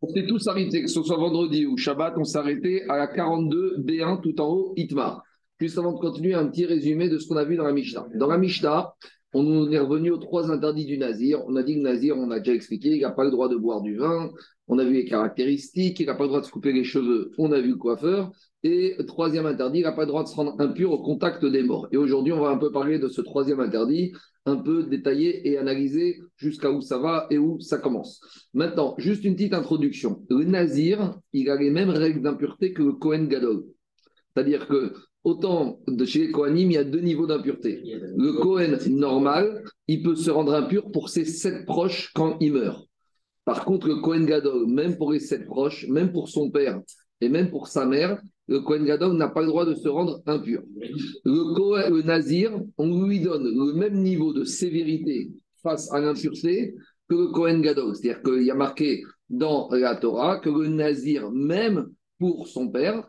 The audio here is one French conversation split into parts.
On s'est tous arrêtés, que ce soit vendredi ou Shabbat, on s'est arrêté à la 42 B1 tout en haut, Itmar. Juste avant de continuer, un petit résumé de ce qu'on a vu dans la Mishnah. Dans la Mishnah, on est revenu aux trois interdits du Nazir. On a dit que le Nazir, on a déjà expliqué, il n'a pas le droit de boire du vin. On a vu les caractéristiques, il n'a pas le droit de se couper les cheveux. On a vu le coiffeur. Et troisième interdit, il n'a pas le droit de se rendre impur au contact des morts. Et aujourd'hui, on va un peu parler de ce troisième interdit, un peu détaillé et analyser jusqu'à où ça va et où ça commence. Maintenant, juste une petite introduction. Le Nazir, il a les mêmes règles d'impureté que le Kohen Gadol. C'est-à-dire que autant de chez les Kohanim, il y a deux niveaux d'impureté. Le Kohen normal, il peut se rendre impur pour ses sept proches quand il meurt. Par contre, le Kohen Gadol, même pour les sept proches, même pour son père et même pour sa mère, le Kohen Gadol n'a pas le droit de se rendre impur. Le, le Nazir, on lui donne le même niveau de sévérité face à l'impureté que le Kohen Gadol. C'est-à-dire qu'il y a marqué dans la Torah que le Nazir, même pour son père,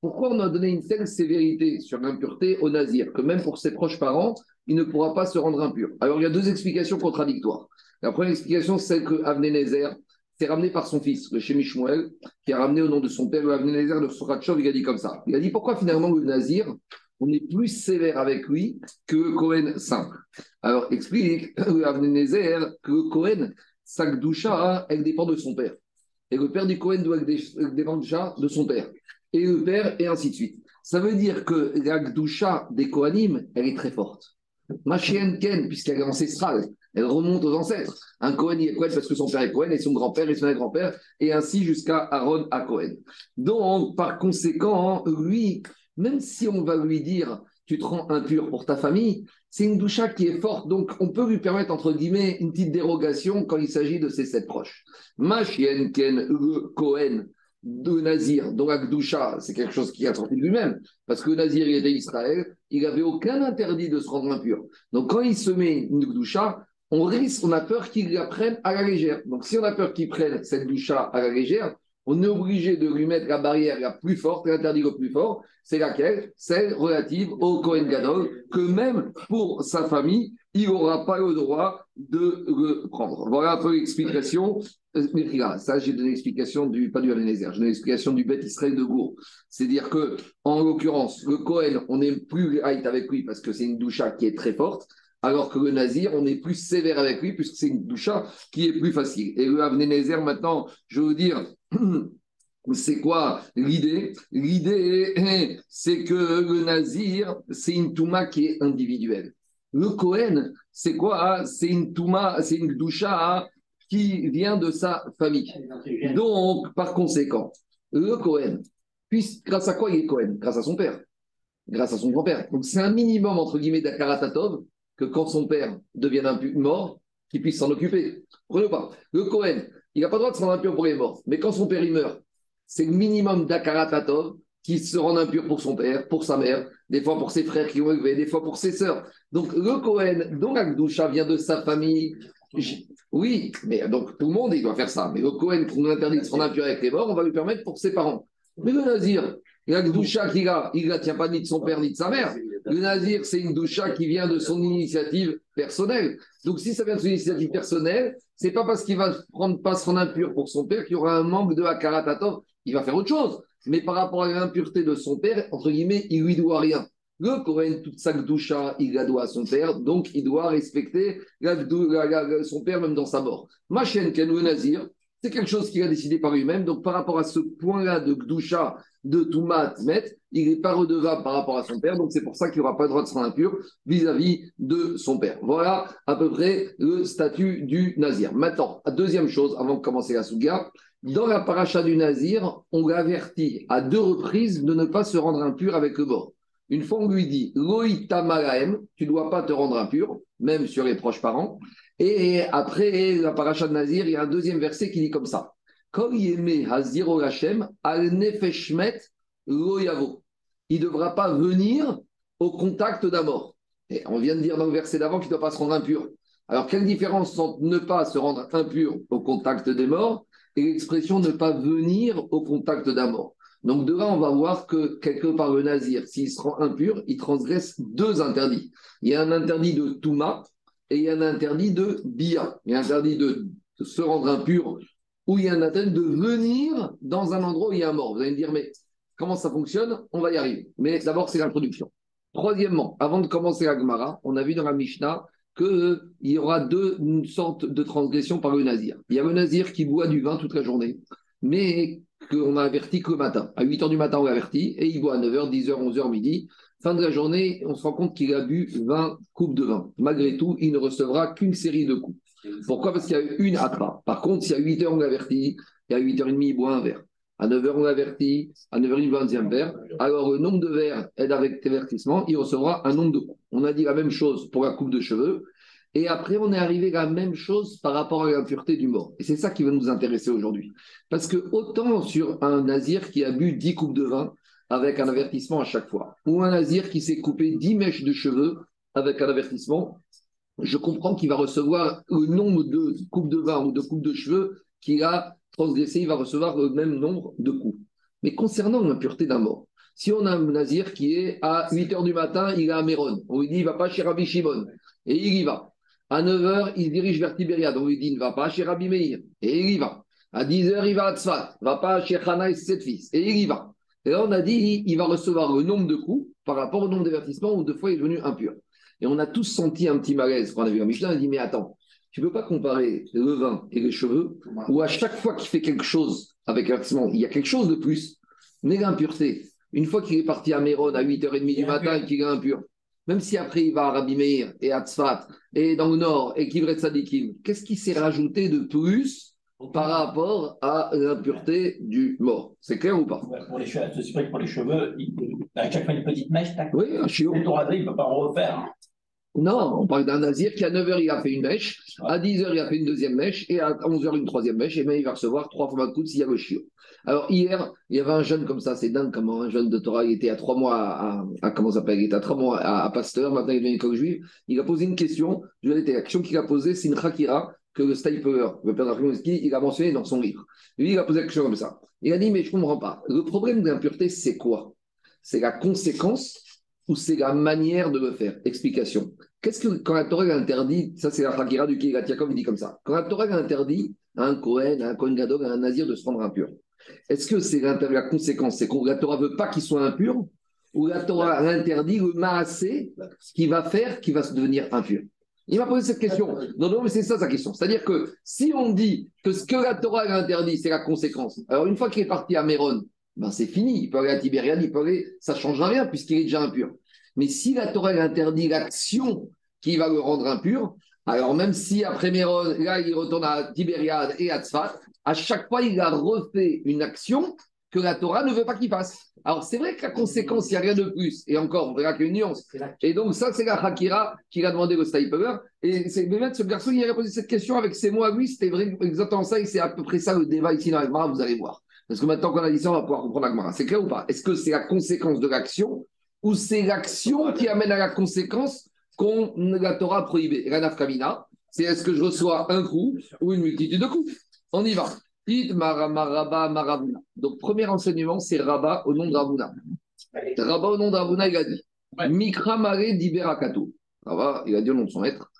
Pourquoi on a donné une telle sévérité sur l'impureté au Nazir? Que même pour ses proches parents, il ne pourra pas se rendre impur Alors il y a deux explications contradictoires. La première explication, c'est que Avnenezer s'est ramené par son fils, le Shemishmuel, qui a ramené au nom de son père le Avnenezer de Soratchov. Il a dit comme ça. Il a dit pourquoi finalement le Nazir on est plus sévère avec lui que Cohen simple. Alors, explique Avnenezer que Cohen, sa Gdusha, elle dépend de son père. Et le père du Cohen doit dépendre de son père. Et le père, et ainsi de suite. Ça veut dire que la Gdusha des Kohanim, elle est très forte. Ma chienne Ken, puisqu'elle est ancestrale, elle remonte aux ancêtres. Un Cohen, il est Cohen parce que son père est Cohen et son grand-père et son grand-père, et ainsi jusqu'à Aaron à Cohen. Donc, par conséquent, lui, même si on va lui dire tu te rends impur pour ta famille, c'est une doucha qui est forte, donc on peut lui permettre, entre guillemets, une petite dérogation quand il s'agit de ses sept proches. Machien Ken Cohen de Nazir, donc Akdoucha, c'est quelque chose qui a sorti de lui-même, parce que Nazir, il était Israël, il n'avait aucun interdit de se rendre impur. Donc quand il se met une doucha, on risque, on a peur qu'il la prenne à la légère. Donc si on a peur qu'il prenne cette doucha à la légère, on est obligé de lui mettre la barrière la plus forte, l'interdit le plus fort, c'est laquelle? Celle relative au Kohen Gadol, que même pour sa famille, il n'aura pas le droit de le prendre. Voilà un peu l'explication. Euh, ça, j'ai donné l'explication du, pas du j'ai donné l'explication du Beth Israël de Gour. C'est-à-dire que, en l'occurrence, le Kohen, on est plus light avec lui parce que c'est une doucha qui est très forte, alors que le Nazir, on est plus sévère avec lui puisque c'est une doucha qui est plus facile. Et le Abenezer, maintenant, je veux dire, C'est quoi l'idée? L'idée, c'est que le nazir, c'est une touma qui est individuelle. Le Kohen, c'est quoi? C'est une touma, c'est une doucha qui vient de sa famille. Donc, par conséquent, le Kohen, puis, grâce à quoi il est Kohen? Grâce à son père, grâce à son grand-père. Donc, c'est un minimum, entre guillemets, d'Akaratatov, quand son père devient mort, qu'il puisse s'en occuper. Prenez pas. Le Kohen, il n'a pas le droit de se rendre impur pour les morts. Mais quand son père il meurt, c'est le minimum d'Akaratatov qui se rend impur pour son père, pour sa mère, des fois pour ses frères qui ont élevé, des fois pour ses sœurs. Donc le Cohen, dont Akdoucha vient de sa famille. Oui, mais donc tout le monde, il doit faire ça. Mais le Cohen, pour nous interdire de se rendre impur avec les morts, on va lui permettre pour ses parents. Mais le Nazir, L'Akdoucha qu'il a, il ne la tient pas ni de son père ni de sa mère. Le Nazir, c'est une doucha qui vient de son initiative personnelle. Donc, si ça vient de son initiative personnelle, c'est pas parce qu'il va prendre pas son impur pour son père qu'il y aura un manque de Hakaratatov. Il va faire autre chose. Mais par rapport à l'impureté de son père, entre guillemets, il lui doit rien. Le Cohen, toute sa doucha, il la doit à son père, donc il doit respecter son père même dans sa mort. Ma chaîne, le Nazir, c'est quelque chose qu'il a décidé par lui-même. Donc, par rapport à ce point-là de doucha de Toumat Met, il n'est pas redevable par rapport à son père, donc c'est pour ça qu'il n'aura pas le droit de se rendre impur vis-à-vis de son père. Voilà à peu près le statut du Nazir. Maintenant, deuxième chose, avant de commencer la Souga, dans la paracha du Nazir, on l'avertit à deux reprises de ne pas se rendre impur avec le mort. Une fois, on lui dit Loïta tu ne dois pas te rendre impur, même sur les proches parents. Et après la paracha de Nazir, il y a un deuxième verset qui dit comme ça il ne devra pas venir au contact d'un mort. Et on vient de dire dans le verset d'avant qu'il ne doit pas se rendre impur. Alors, quelle différence entre ne pas se rendre impur au contact des morts et l'expression ne pas venir au contact d'un mort? Donc de là, on va voir que quelque part le nazir, s'il se rend impur, il transgresse deux interdits. Il y a un interdit de Touma et il y a un interdit de Bia. Il y a un interdit de, se rendre impur ou il y a un interdit de venir dans un endroit où il y a un mort. Vous allez me dire, mais comment ça fonctionne? On va y arriver. Mais d'abord, c'est l'introduction. Troisièmement, avant de commencer la Gemara, on a vu dans la Mishnah qu'il y aura deux sortes de transgressions par le nazir. Il y a le nazir qui boit du vin toute la journée, mais qu'on a averti que le matin. À 8 h du matin, on l'a averti, et il boit à 9 h, 10 h, 11 h, midi. Fin de la journée, on se rend compte qu'il a bu 20 coupes de vin. Malgré tout, il ne recevra qu'une série de coups. Pourquoi? Parce qu'il y a une attrape. Par contre, si à 8 h, on l'a averti, et à 8h30, il boit un verre. À 9h, on l'avertit. À 9h, il boit un deuxième verre. Alors, le nombre de verres aide avec avertissement, il recevra un nombre de coups. On a dit la même chose pour la coupe de cheveux. Et après, on est arrivé à la même chose par rapport à l'impureté du mort. Et c'est ça qui va nous intéresser aujourd'hui. Parce que autant sur un nazir qui a bu 10 coupes de vin avec un avertissement à chaque fois, ou un nazir qui s'est coupé 10 mèches de cheveux avec un avertissement, je comprends qu'il va recevoir le nombre de coupes de vin ou de coupes de cheveux qu'il a transgressé, il va recevoir le même nombre de coups. Mais concernant l'impureté d'un mort, si on a un nazir qui est à 8 h du matin, il est à Méron, on lui dit il ne va pas chez Rabbi Shimon, et il y va. À 9h, il se dirige vers Tibériade. On lui dit, ne va pas chez Rabbi Meir. Et il y va. À 10h, il va à Tzfat. Ne va pas chez Hana et ses fils. Et il y va. Et là, on a dit, il va recevoir le nombre de coups par rapport au nombre d'avertissements où deux fois il est devenu impur. Et on a tous senti un petit malaise quand on a vu la Michelin. On a dit, mais attends, tu ne peux pas comparer le vin et les cheveux, où à chaque fois qu'il fait quelque chose avec avertissement, il y a quelque chose de plus. Mais l'impureté, une fois qu'il est parti à Méron à 8h30 du matin et qu'il est impur, même si après il va à Rabbi Meir et à Tzfat et dans le nord et Kivret Sadikim, qu'est-ce qui s'est rajouté de plus par rapport à l'impureté du mort? C'est clair ou pas? Pour les cheveux, c'est vrai que pour les cheveux, à chaque fois une petite mèche, tac, oui, un chiot. il ne peut pas en refaire. Non, on parle d'un nazir qui à 9h il a fait une mèche, à 10h il a fait une deuxième mèche, et à 11h une troisième mèche, et même il va recevoir trois fois de coups s'il y a le chiot. Alors hier, il y avait un jeune comme ça, c'est dingue comment un jeune de Torah, il était à trois mois à, à comment s'appelle, il était à trois mois à, Pasteur, maintenant il devient école juive, il a posé une question, je vais la question qu'il a posée, c'est une chakira que le Stipler, le père il a mentionné dans son livre. Lui, il a posé la question comme ça. Il a dit, mais je ne comprends pas, le problème de l'impureté, c'est quoi? C'est la conséquence ou c'est la manière de le faire Explication. Qu'est-ce que quand la Torah interdit, ça c'est la Fakira du Kirat il dit comme ça, quand la Torah interdit à un Kohen, à un Kohen Gadol, à un Nazir de se rendre impur, est-ce que c'est la conséquence C'est que la Torah veut pas qu'il soit impur ou la Torah interdit le maasé, ce qui va faire qu'il va se devenir impur? Il m'a posé cette question. Non, non, mais c'est ça sa question. C'est-à-dire que si on dit que ce que la Torah interdit, c'est la conséquence, alors une fois qu'il est parti à Méron, ben c'est fini. Il peut aller à Tibériade, il peut aller, ça ne change rien puisqu'il est déjà impur. Mais si la Torah interdit l'action qui va le rendre impur, alors même si après Méron, là, il retourne à Tibériade et à Tzfat, à chaque fois, il a refait une action que la Torah ne veut pas qu'il fasse. Alors, c'est vrai que la conséquence, il n'y a rien de plus. Et encore, on verra qu'il y a une nuance. Et donc, ça, c'est la Hakira qui a demandé au Stipeler. Et c'est même ce garçon, il a posé cette question avec ses mots à lui. C'était vrai, exactement ça. Et c'est à peu près ça le débat ici dans la vous allez voir. Parce que maintenant qu'on a dit ça, on va pouvoir comprendre la C'est clair ou pas? Est-ce que c'est la conséquence de l'action ou c'est l'action qui amène à la conséquence qu'on la Torah prohibée La Kamina, c'est est-ce que je reçois un coup ou une multitude de coups? On y va. Donc, premier enseignement, c'est Rabba au nom de Ravuna. Rabba au nom de Ravuna, il a dit Mikra Mare Diberakato. Rabba, il a dit au nom de son maître.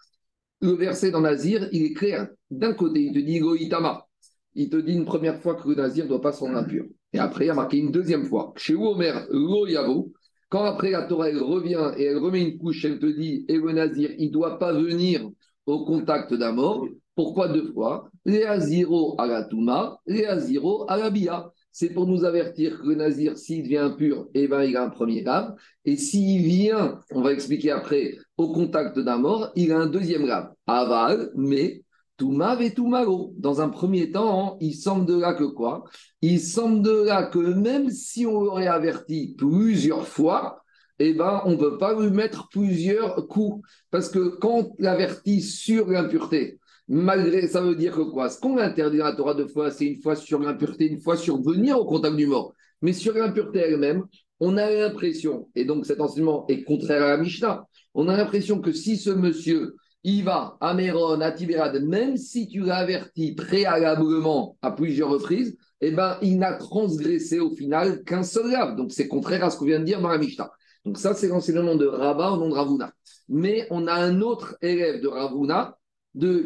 Le verset dans Nazir, il est clair. D'un côté, il te dit Goïtama. Il te dit une première fois que le Nazir ne doit pas se rendre impur. Et après, il a marqué une deuxième fois. Chez Omer, Lo. Quand après la Torah, elle revient et elle remet une couche, elle te dit Et le Nazir, il ne doit pas venir au contact d'un mort. Pourquoi deux fois? Les à la Touma, les à la Bia. C'est pour nous avertir que le nazir, s'il devient impur, eh ben, il a un premier grave. Et s'il vient, on va expliquer après, au contact d'un mort, il a un deuxième grave. Aval, mais Touma et Toumaro. Dans un premier temps, il semble de là que quoi? Il semble de là que même si on l'aurait averti plusieurs fois, eh ben, on ne peut pas lui mettre plusieurs coups. Parce que quand on l'avertit sur l'impureté, malgré, ça veut dire que quoi? Ce qu'on interdit dans la Torah deux fois, c'est une fois sur l'impureté, une fois sur venir au contact du mort. Mais sur l'impureté elle-même, on a l'impression, et donc cet enseignement est contraire à la Mishnah, on a l'impression que si ce monsieur, il va à Méron, à Tibérade, même si tu l'as averti préalablement à plusieurs reprises, eh ben, il n'a transgressé au final qu'un seul lave. Donc c'est contraire à ce qu'on vient de dire dans. Donc ça, c'est l'enseignement de Rabat au nom de Ravuna. Mais on a un autre élève de Ravuna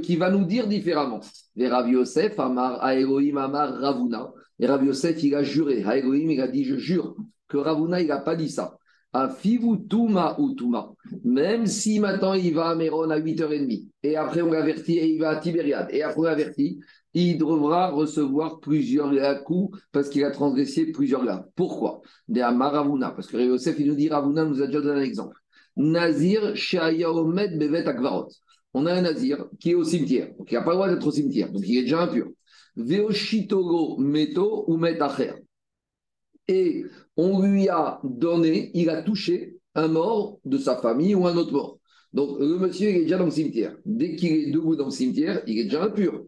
qui va nous dire différemment. Et Rav Yosef, Amar, Aeroim, Amar, Ravuna. Et Rav Yosef, il a juré. Aeroim, il a dit, je jure que Ravuna, il n'a pas dit ça. Tuma ou Tuma. Même si maintenant il va à Méron à 8h30, et après on l'avertit et il va à Tibériade, et après on l'avertit, il devra recevoir plusieurs coups parce qu'il a transgressé plusieurs là. Pourquoi? De Ravuna, parce que Yosef, il nous dit Ravuna nous a déjà donné un exemple. Nazir Shayaomed Bevet Akvarot. On a un Nazir qui est au cimetière, donc il n'a pas le droit d'être au cimetière, donc il est déjà impur. Veoshitogo Meto ou Metacher. Et on lui a donné, il a touché un mort de sa famille ou un autre mort. Donc le monsieur est déjà dans le cimetière. Dès qu'il est debout dans le cimetière, il est déjà impur.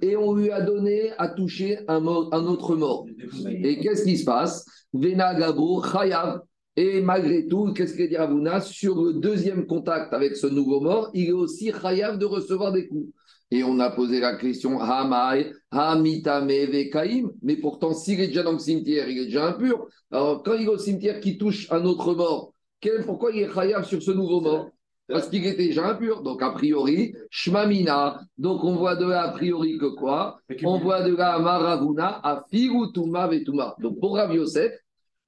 Et on lui a donné à toucher un, mort, un autre mort. Et qu'est-ce qui se passe? Vena Gabo, Chayav. Et malgré tout, qu'est-ce que dit Ravuna? Sur le deuxième contact avec ce nouveau mort, il est aussi Chayav de recevoir des coups. Et on a posé la question Hamai, Hamitame, Vekaim. Mais pourtant, s'il est déjà dans le cimetière, il est déjà impur. Alors, quand il est au cimetière qui touche un autre mort, pourquoi il est Chayav sur ce nouveau mort? parce qu'il était déjà impur. Donc, a priori, Shmamina. Donc, on voit de là, a priori, que quoi? On voit de là, Maravuna, à Firutuma Vetuma. Donc, pour Rav Yosef,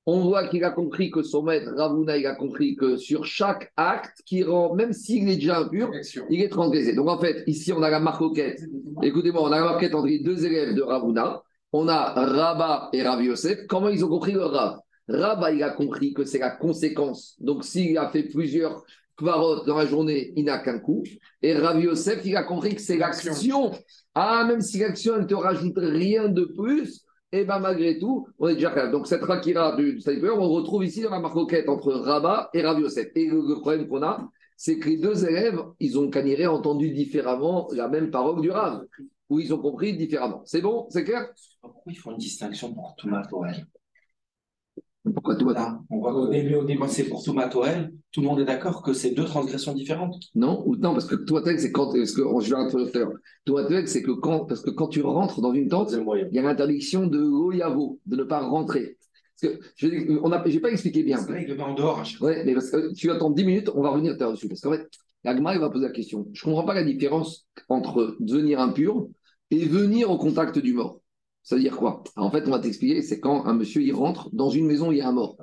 on voit qu'il a compris que son maître Ravuna, il a compris que sur chaque acte qui rend, même s'il est déjà impur, il est transgressé. Donc en fait, ici, on a la marcoquette. Écoutez-moi, on a la marquette entre les deux élèves de Ravuna. On a Rabat et Rav Yosef. Comment ils ont compris le Rav? Rabat, il a compris que c'est la conséquence. Donc s'il a fait plusieurs Kvarot dans la journée, il n'a qu'un coup. Et Rav Yosef, il a compris que c'est l'action. Ah, même si l'action, ne te rajoute rien de plus, et bien malgré tout, on est déjà capable. Donc cette Rakira du sniper, on retrouve ici dans la marcoquette entre Rabat et Rav Yosef. Et le, problème qu'on a, c'est que les deux élèves, ils ont caniré entendu différemment la même parole du Rav, ou ils ont compris différemment. C'est bon? C'est clair? Pourquoi ils font une distinction pour Thomas Tourelle pourquoi tout On voit qu'au début, au début c'est pour Thomas Toel. Tout le monde est d'accord que c'est deux transgressions différentes. Non, ou non, parce que toi, c'est quand. Parce que, je vais c'est que quand, parce que quand tu rentres dans une tente, il y a l'interdiction de l'oyavo, de ne pas rentrer. Parce que je n'ai pas expliqué bien. C'est vrai, il en dehors. Oui, mais parce que tu attends 10 minutes, on va revenir dessus. Parce qu'en fait, Agma, il va poser la question. Je ne comprends pas la différence entre devenir impur et venir au contact du mort. Ça veut dire quoi? En fait, on va t'expliquer, c'est quand un monsieur il rentre dans une maison où il y a un mort.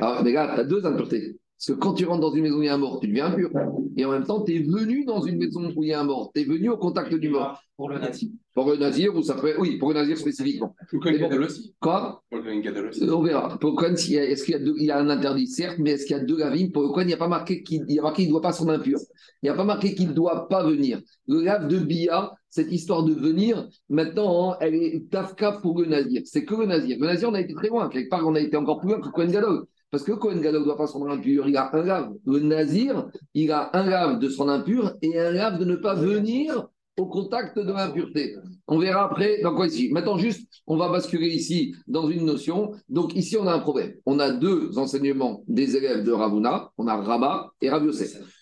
Alors, mais là, tu as deux impuretés. Parce que quand tu rentres dans une maison où il y a un mort, tu deviens impur. Et en même temps, tu es venu dans une maison où il y a un mort. Tu es venu au contact du mort. Pour le nazir. Pour le nazir, ou ça peut. Oui, pour le nazir spécifiquement. Pour le Gadol aussi. Quoi? Pour le aussi. On verra. Pour le est-ce qu'il y, a il y a un interdit Certes, mais est-ce qu'il y a deux lavines Pour le Kohen, il n'y a pas marqué qu'il ne doit pas s'en impur. Il n'y a pas marqué qu'il ne doit pas venir. Le lave de Bia, cette histoire de venir, maintenant, hein, elle est tafka pour le nazir. C'est que le nazir. Le nazir, on a été très loin. Quelque part, on a été encore plus loin que Kohen Gadol. Parce que Kohen Gadol ne doit pas s'en impur, il a un lave. Le nazir, il a un lave de son impur et un lave de ne pas venir au contact de l'impureté. On verra après dans quoi ici. Maintenant, juste, on va basculer ici dans une notion. Donc, ici, on a un problème. On a deux enseignements des élèves de Ravuna. On a Rabat et Rav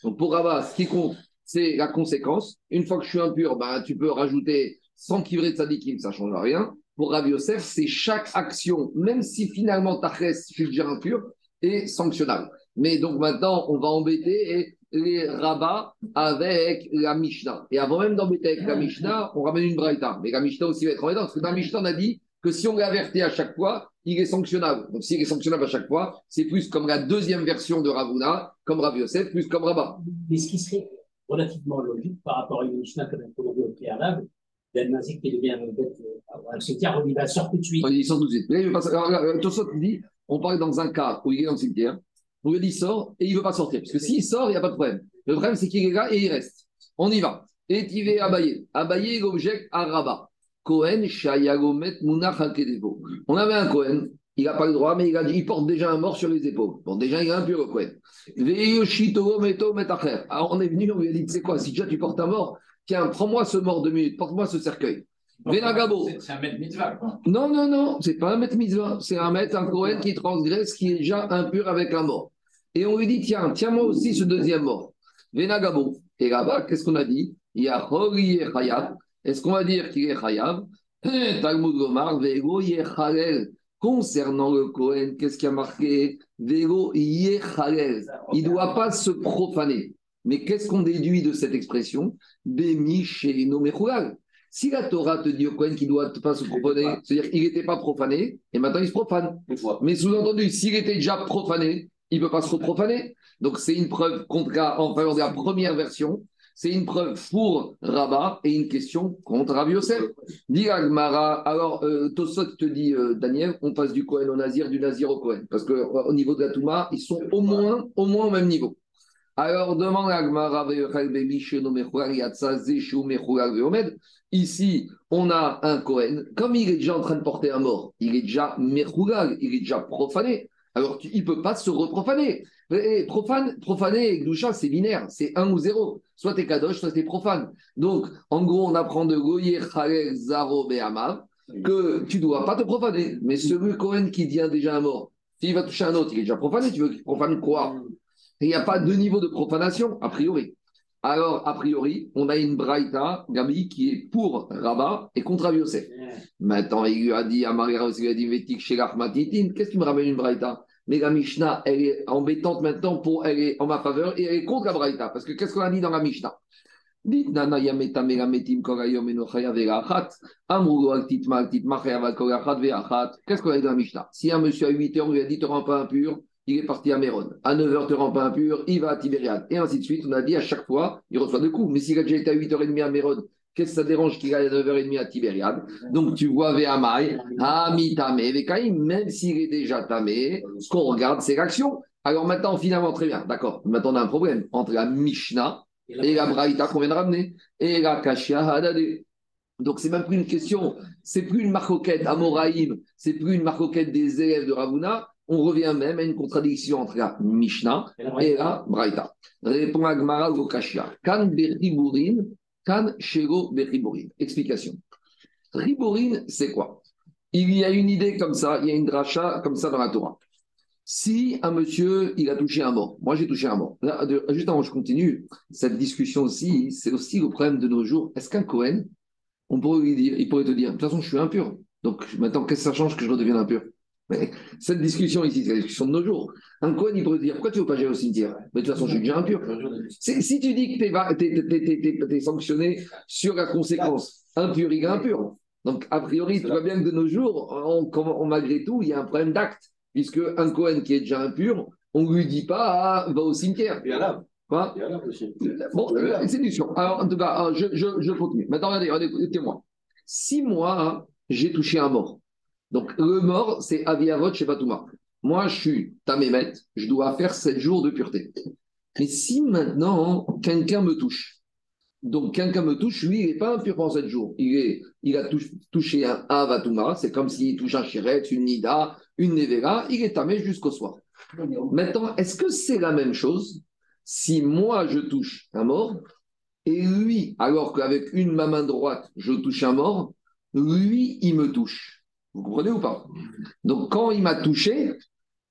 Donc, pour Rabat, ce qui compte, c'est la conséquence. Une fois que je suis impur, ben, tu peux rajouter 100 kivrés de sadikim, ça ne change rien. Pour Rav Yosef, c'est chaque action, même si finalement ta je suis déjà impur, est sanctionnable. Mais donc maintenant, on va embêter les rabats avec la Mishnah. Et avant même d'embêter avec la Mishnah, on ramène une braïta. Mais la Mishnah aussi va être embêtante, parce que la Mishnah, on a dit que si on l'avertit à chaque fois, il est sanctionnable. Donc s'il est sanctionnable à chaque fois, c'est plus comme la deuxième version de Ravuna, comme Rav Yosef, plus comme Rabat. Mais ce qui serait relativement logique par rapport à une Mishnah comme on dit au préalable, d'un nazi qui devient un cimetière, il va sortir tout de suite. Il sort tout de suite. Dit, on parle dans un cas où il est dans le cimetière, on lui dit sort et il ne veut pas sortir. Parce que s'il sort, il n'y a pas de problème. Le problème, c'est qu'il est là et il reste. On y va. Et tu vas Abaye. Abaye, l'objet à Rabat. Cohen, Shayagomet, Munach On avait un Cohen, il n'a pas le droit, mais il, a il porte déjà un mort sur les épaules. Bon, déjà, il est impur, le Cohen. Alors, on est venu, on lui a dit, tu sais quoi, si déjà tu portes un mort, tiens, prends-moi ce mort de minutes, porte-moi ce cercueil. C'est un maître mitzvah, quoi. Non, non, non, c'est pas un maître mitzvah. C'est un maître, un Cohen qui transgresse, qui est déjà impur avec un mort. Et on lui dit, tiens, tiens-moi aussi ce deuxième mort. Venagabo. Et là-bas, qu'est-ce qu'on a dit? Il y a Est-ce qu'on va dire qu'il est Chayav? Talmud Gomar, Vego Yechalel. Concernant le Kohen, qu'est-ce qui a marqué? Vego Yechalel. Il ne doit pas se profaner. Mais qu'est-ce qu'on déduit de cette expression? Bemi Si la Torah te dit au Kohen qu'il ne doit pas se profaner, c'est-à-dire qu'il n'était pas profané, et maintenant il se profane. Mais sous-entendu, s'il était déjà profané, il ne peut pas se reprofaner. Donc c'est une preuve contre, en faveur de la première version. C'est une preuve pour Rabat et une question contre Rabbi Yosef. Dit alors euh, Tosot te dit, euh, Daniel, on passe du Kohen au Nazir, du Nazir au Kohen. Parce qu'au niveau de la Touma, ils sont au moins, au moins au même niveau. Alors demande à Ici, on a un Kohen. Comme il est déjà en train de porter un mort, il est déjà Mechougal, il est déjà profané. Alors, il ne peut pas se reprofaner. profane, profaner et Gdoucha, c'est binaire, c'est 1 ou 0. Soit t'es Kadosh, soit t'es profane. Donc, en gros, on apprend de Goyer, Khalel, Zaro, Behamav, que tu ne dois pas te profaner. Mais celui Cohen qui devient déjà un mort, s'il va toucher un autre, il est déjà profané, tu veux qu'il profane quoi? Il n'y a pas de niveau de profanation, a priori. Alors, a priori, on a une Braïta, Gabi, qui est pour Rabat et contre Abiosef. Maintenant, il lui a dit à Marie il a dit qu'est-ce que tu me ramènes une Braïta? Mais la Mishnah, elle est embêtante maintenant, pour, elle est en ma faveur et elle est contre la Braïta. Parce que qu'est-ce qu'on a dit dans la Mishnah? Dites Nana Yameta Megametim Korayom Enochaya Verachat, Amrugo Altitma Altitma Chayavat Korachat Verachat. Qu'est-ce qu'on a dit dans la Mishnah? Si un monsieur à 8 heures lui a dit, te rends pas impur, il est parti à Méron. À 9h, te rend pas impur, il va à Tibériade. Et ainsi de suite. On a dit à chaque fois, il reçoit deux coups. Mais s'il a déjà été à 8h30 à Méron, qu'est-ce que ça dérange qu'il aille à 9h30 à Tibériade? Donc tu vois Véamaï, Amitame, Vekaïm, même s'il est déjà tamé, ce qu'on regarde, c'est l'action. Alors maintenant, finalement, très bien, d'accord. Maintenant, on a un problème entre la Mishnah et la Braïta qu'on vient de ramener, et la Kashia Hadade. Donc, c'est même plus une question, c'est plus une marcoquette à Moraïm, c'est plus une marcoquette des élèves de Ravuna, on revient même à une contradiction entre la Mishnah et la Braïta. Répond Agmara Gokashia. Kan beriburin, kan shego beriburin. Explication. Riburin, c'est quoi? Il y a une idée comme ça, il y a une dracha comme ça dans la Torah. Si un monsieur, il a touché un mort, moi j'ai touché un mort. juste avant je continue, cette discussion aussi, c'est aussi le problème de nos jours. Est-ce qu'un Cohen, on pourrait lui dire, il pourrait te dire, de toute façon je suis impur. Donc maintenant, qu'est-ce que ça change que je redevienne impur? Mais cette discussion ici, c'est la discussion de nos jours. Un Cohen, il pourrait dire Pourquoi tu ne veux pas gérer au cimetière? Mais de toute façon, je suis déjà impur. Si tu dis que tu es, sanctionné sur la conséquence, impur, il est impur. Donc, a priori, tu vois bien que de nos jours, on, malgré tout, il y a un problème d'acte. Puisque un Cohen qui est déjà impur, on ne lui dit pas ah, Va au cimetière. Il y a là. Quoi? Bon, c'est du Alors, en tout cas, je, je, je continue. Maintenant, regardez, écoutez-moi. Si moi, j'ai touché un mort, donc, le mort, c'est Aviavot chez Batouma. Moi, je suis Tamémet, je dois faire 7 jours de pureté. Mais si maintenant, quelqu'un me touche, donc quelqu'un me touche, lui, il n'est pas impur pendant 7 jours. Il, a touché un Avatouma, c'est comme s'il touche un Chiret, une Nida, une Nevera, il est tamé jusqu'au soir. Maintenant, est-ce que c'est la même chose si moi je touche un mort et lui, alors qu'avec une main droite, je touche un mort, lui, il me touche? Vous comprenez ou pas? Donc, quand il m'a touché,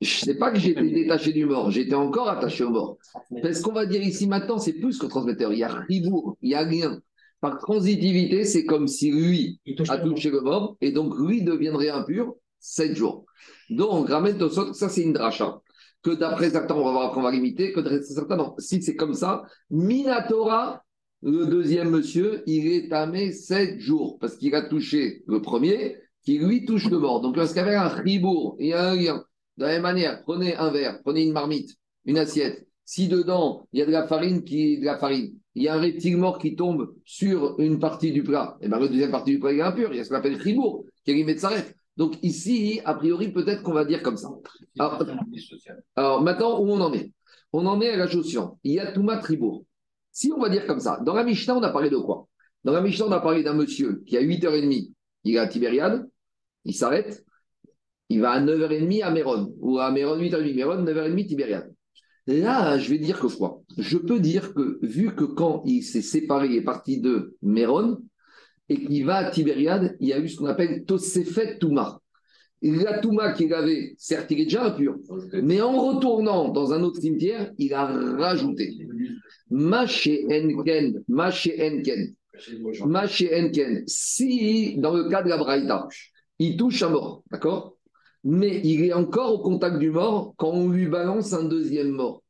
je ne sais pas que j'étais détaché du mort, j'étais encore attaché au mort. Parce qu'on va dire ici maintenant, c'est plus que transmetteur. Il y a il y a rien. Par transitivité, c'est comme si lui a touché le mort et donc lui deviendrait impur sept jours. Donc, ramène ça, ça c'est une dracha. Que d'après certains, on va voir qu'on va limiter, que d'après certains, non. Si c'est comme ça, Minatora, le deuxième monsieur, il est tamé sept jours parce qu'il a touché le premier qui lui touche le mort. Donc lorsqu'il y avait un ribourg il y a un lien, de la même manière, prenez un verre, prenez une marmite, une assiette. Si dedans, il y a de la farine qui de la farine, il y a un reptile mort qui tombe sur une partie du plat, et bien la deuxième partie du plat est impure, il y a ce qu'on appelle ribourg, qui est limite s'arrête. Donc ici, a priori, peut-être qu'on va dire comme ça. Alors, maintenant, où on en est? On en est à la chaussure. Il y a Touma Tribourg. Si on va dire comme ça, dans la Mishnah, on a parlé de quoi? Dans la Mishnah, on a parlé d'un monsieur qui a 8h30, il est à Tibériade, il s'arrête, il va à 9h30 à Méron, ou à Méron 8h30, Méron 9h30 Tibériade. Là, je vais dire que quoi Je peux dire que vu que quand il s'est séparé, il est parti de Méron, et qu'il va à Tibériade, il y a eu ce qu'on appelle Tosefet Touma. La Touma qu'il avait, certes, il est déjà impur, mais en retournant dans un autre cimetière, il a rajouté. Maché Enken, Maché Enken. Enken. Si, dans le cas de la Braïta, il touche un mort, d'accord? Mais il est encore au contact du mort quand on lui balance un deuxième mort.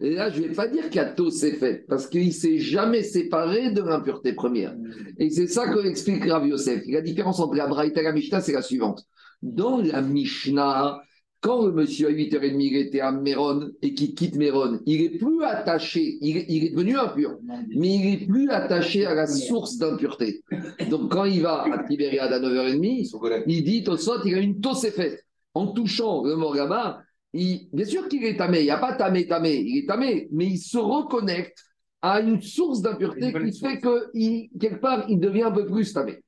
Et là, je ne vais pas dire tôt c'est fait, parce qu'il ne s'est jamais séparé de l'impureté première. Et c'est ça que explique Rav Yosef. La différence entre la Braïta et la Mishnah, c'est la suivante. Dans la Mishnah, quand le monsieur à 8h30 il était à Méron et qu'il quitte Méron, il est plus attaché, il est, devenu impur, mais il est plus attaché à la source d'impureté. Donc quand il va à Tibériade à 9h30, il dit au sot, il a une faite. En touchant le mort bien sûr qu'il est tamé, il n'y a pas tamé, tamé, il est tamé, mais il se reconnecte à une source d'impureté qui fait que, quelque part, il devient un peu plus tamé.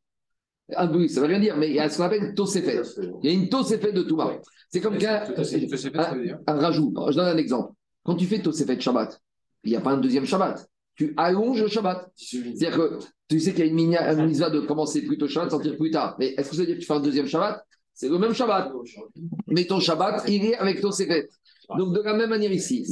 Un peu, ça ne veut rien dire, mais il y a ce qu'on appelle toséfet. Il y a une toséfet de Touma. C'est comme qu'un un, rajout. je donne un exemple. Quand tu fais toséfet de Shabbat, il n'y a pas un deuxième Shabbat. Tu allonges le Shabbat. C'est-à-dire que tu sais qu'il y a une mise de commencer plus tôt Shabbat, sortir plus tard. Mais est-ce que ça veut dire que tu fais un deuxième Shabbat? C'est le même Shabbat. Mais ton Shabbat, il est avec ton secret. Donc, de la même manière ici,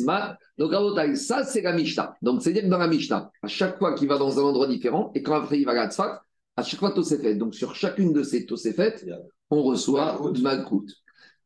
donc ça c'est la Mishnah. Donc, c'est-à-dire que dans la Mishnah, à chaque fois qu'il va dans un endroit différent, et quand après il va à Tzfat, à chaque fois fait. Donc, sur chacune de ces fait, on reçoit Malkout.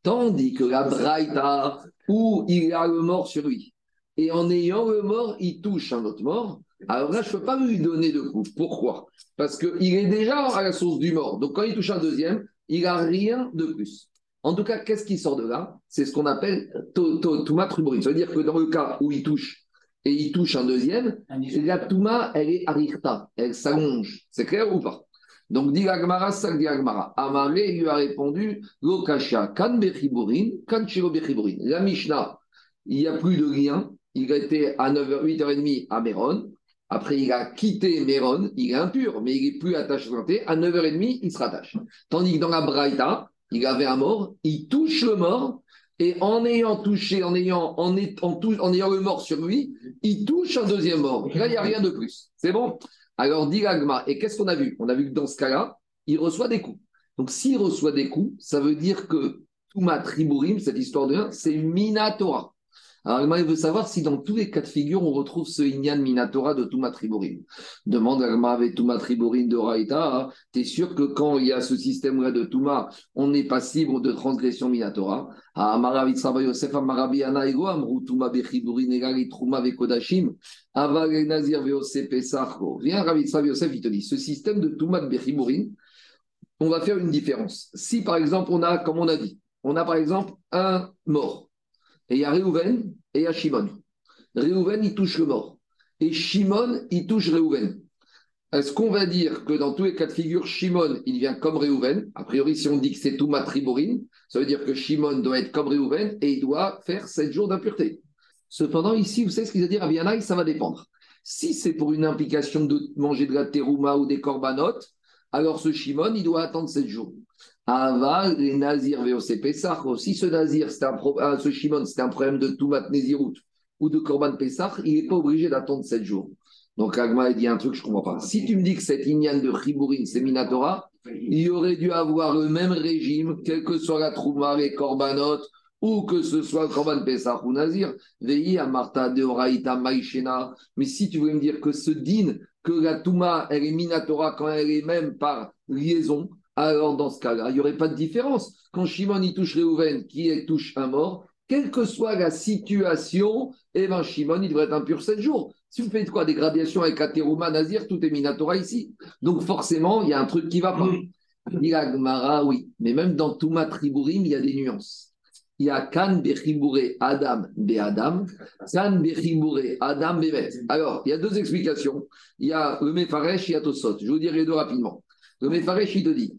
Tandis que la Braïta, où il a le mort sur lui, et en ayant le mort, il touche un autre mort, alors là, je ne peux pas lui donner de coup. Pourquoi? Parce qu'il est déjà à la source du mort. Donc, quand il touche un deuxième, il n'a rien de plus. En tout cas, qu'est-ce qui sort de là? C'est ce qu'on appelle Touma Truborin. Ça veut dire que dans le cas où il touche et il touche un deuxième, la Touma, elle est arirta, elle s'allonge. C'est clair ou pas? Donc, dit Agmara, ça dit Agmara. Amaré lui a répondu Lokasha, kan bechiburin, kan bechiburin. La Mishnah, il n'y a plus de lien. Il était à 9h, 8h30 à Méron. Après, il a quitté Méron, il est impur, mais il n'est plus attaché à À 9h30, il se rattache. Tandis que dans la Braïta, il avait un mort, il touche le mort, et en ayant touché, en ayant, en, en, ayant le mort sur lui, il touche un deuxième mort. Là, il n'y a rien de plus. C'est bon? Alors, dit Agma, et qu'est-ce qu'on a vu? On a vu que dans ce cas-là, il reçoit des coups. Donc, s'il reçoit des coups, ça veut dire que Touma Triburim, cette histoire de c'est Minatora. Alors, il veut savoir si dans tous les cas de figure, on retrouve ce Inyan Minatora de Touma Triborim. Demande Agma avec Touma Triborim de Raïta, hein. tu es sûr que quand il y a ce système-là de Touma, on n'est pas libre de transgression Minatora? Viens, Ravi Yosef, il te dit, ce système de Touma Bechiborin, on va faire une différence. Si par exemple, on a, comme on a dit, on a par exemple un mort et il y a Réhouven et il y a Shimon. Réhouven, il touche le mort. Et Shimon, il touche Réhouven. Est-ce qu'on va dire que dans tous les cas de figure, Shimon, il vient comme Réhouven A priori, si on dit que c'est tout Triborine, ça veut dire que Shimon doit être comme Réhouven et il doit faire 7 jours d'impureté. Cependant, ici, vous savez ce qu'il va dire? À Vianaï, ça va dépendre. Si c'est pour une implication de manger de la terouma ou des corbanotes, alors ce Shimon, il doit attendre 7 jours. Aval, les Nazir VOC Pessah. Si ce Nazir, un ah, ce Shimon, c'était un problème de Toumat Nézirut ou de Korban Pessah, il n'est pas obligé d'attendre 7 jours. Donc Agma dit un truc je ne comprends pas. Si tu me dis que cette Inyan de Chibourin, c'est Minatora, il aurait dû avoir le même régime, quelle que soit la Trouma, les Korbanot, ou que ce soit Korban Pessah ou Nazir, veillez à Martha de Oraïta Maïchena. Mais si tu voulais me dire que ce din, que la Touma, elle est Minatora quand elle est même par liaison, alors dans ce cas-là, il n'y aurait pas de différence. Quand Shimon y touche Réhouven, qui touche un mort, quelle que soit la situation, eh ben Shimon, il devrait être impur 7 jours. Si vous faites quoi Des gradations avec Aterouma, Nazir, tout est Minatora ici. Donc forcément, il y a un truc qui ne va pas. Il a oui. Mais même dans Touma Tribourim, il y a des nuances. Il y a Kan Bechibouré Adam Be Adam, Kan Bechibouré Adam Bevet. Alors, il y a deux explications. Il y a le Mefaresh, il y a Tosot. Je vous dirai les deux rapidement. Le Mefaresh, il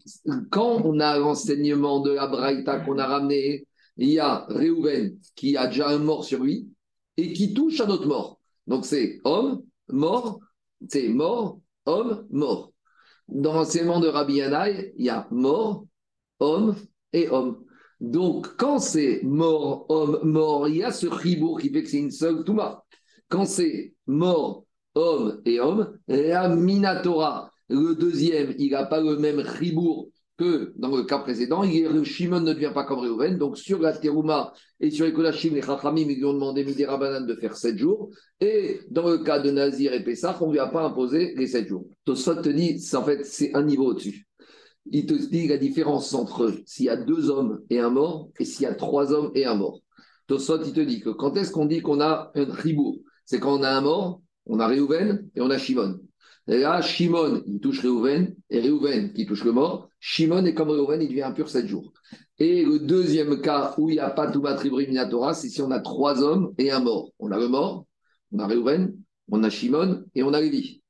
quand on a l'enseignement de la qu'on a ramené, il y a Réhouven qui a déjà un mort sur lui et qui touche un autre mort. Donc c'est homme, mort, c'est mort, homme, mort. Dans l'enseignement de Rabbi Yanaï, il y a mort, homme et homme. Donc quand c'est mort, homme, mort, il y a ce ribour qui fait que c'est une seule touma. Quand c'est mort, homme et homme, la minatora le deuxième, il n'a pas le même ribour que dans le cas précédent, Shimon ne devient pas comme Réhouven. Donc sur la Terouma et sur les Kodashim, les Chachamim, ils lui ont demandé Rabanan de faire 7 jours. Et dans le cas de Nazir et Pessah, on ne lui a pas imposé les 7 jours. Tosfot te dit, en fait, c'est un niveau au-dessus. Il te dit la différence entre s'il y a deux hommes et un mort et s'il y a trois hommes et un mort. Tosfot, il te dit que quand est-ce qu'on dit qu'on a un ribour C'est quand on a un mort, on a Réhouven et on a Shimon. Là, Shimon, il touche Réhouven, et Réhouven qui touche le mort. Shimon est comme Réhouven, il devient impur 7 jours. Et le deuxième cas où il n'y a pas tout Minatora, c'est si on a trois hommes et un mort. On a le mort, on a Réhouven, on a Shimon et on a Lévi.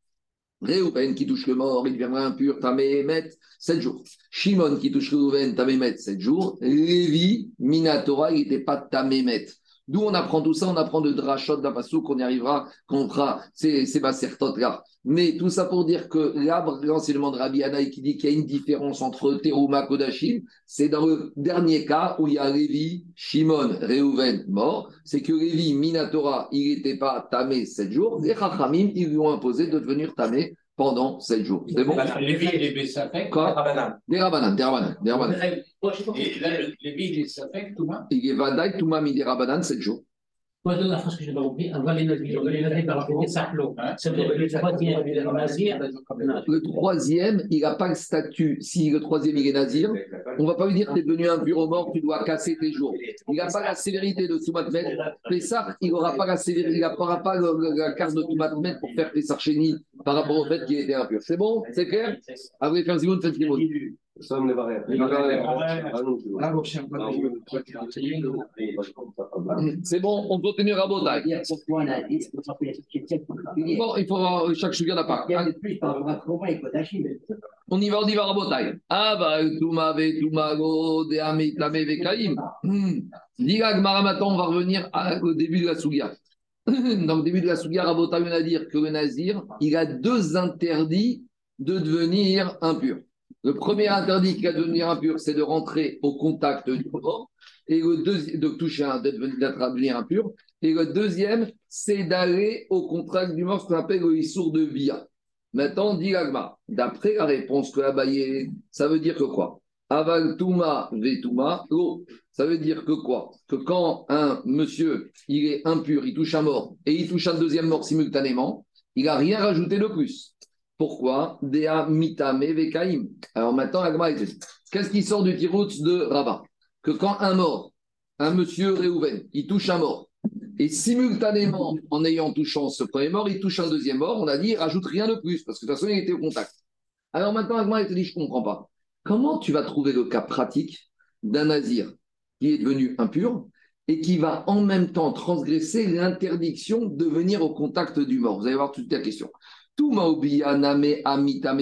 Réhouven qui touche le mort, il deviendra impur, Tamémet, 7 jours. Shimon qui touche Réhouven, Tamémet, 7 jours. Lévi, Minatora, il n'était pas Tamémet. D'où on apprend tout ça? On apprend de Drachot d'Apassou qu'on y arrivera, qu'on fera ces, ces là. Mais tout ça pour dire que l'enseignement de Rabbi Anaï qui dit qu'il y a une différence entre Teruma Kodashim, c'est dans le dernier cas où il y a Lévi, Shimon, Reuven mort. C'est que Lévi, Minatora, il n'était pas tamé sept jours. Les Chachamim, ils lui ont imposé de devenir tamé pendant sept jours. C'est bon? Lévi et Bessafek Quoi? Des Rabanan. Des Rabanan. Des Rabanan. Et là, Lévi et les Bessafek, Touma? Il est Vadaï, Touma, Midi Rabanan, sept jours. La phrase que je n'ai pas compris. Le troisième, il n'a pas le statut. Si le troisième, il est nazir, on ne va pas lui dire tu es devenu un bureau mort, tu dois casser tes jours. Il n'a pas la sévérité de Soumatmet. Pessar, il n'aura pas la sévérité, il n'aura pas la carte de Soumatmet pour faire Pessar Chéni par rapport au fait qu'il était impur. C'est bon? C'est clair? Après, faire Zimoun, faites Va. C'est bon, on continue à Botaï. Bon, il faut voir chaque sujet à part. On y va, on y va à Botaï. Ah, bah, Touma, Touma, Go, Deami, Tame, Vekaim. Diga Gmaramaton, on va revenir au début de la Sougia. Dans le début de la Sougia, Rabotaï vient à dire que le Nazir, il a deux interdits de devenir impur. Le premier interdit qui va devenir impur, c'est de rentrer au contact du mort, et le deuxième, de toucher un, de devenir impur. Et le deuxième, c'est d'aller au contact du mort, ce qu'on appelle le issour de via. Maintenant, dit d'après la réponse que Abaye, ça veut dire que quoi? Aval tuma vetuma lo. Ça veut dire que quoi? Que quand un monsieur, il est impur, il touche un mort, et il touche un deuxième mort simultanément, il n'a rien rajouté de plus. Pourquoi? Dea mitame vekaim. Alors maintenant, qu'est-ce qui sort du tiroutz de Rabat Que quand un mort, un monsieur Réhouven, il touche un mort, et simultanément, en ayant touchant ce premier mort, il touche un deuxième mort, on a dit, il rajoute rien de plus, parce que de toute façon, il était au contact. Alors maintenant, Agma, il dit, je ne comprends pas. Comment tu vas trouver le cas pratique d'un nazir qui est devenu impur et qui va en même temps transgresser l'interdiction de venir au contact du mort? Vous allez voir toute la question. Tout name amita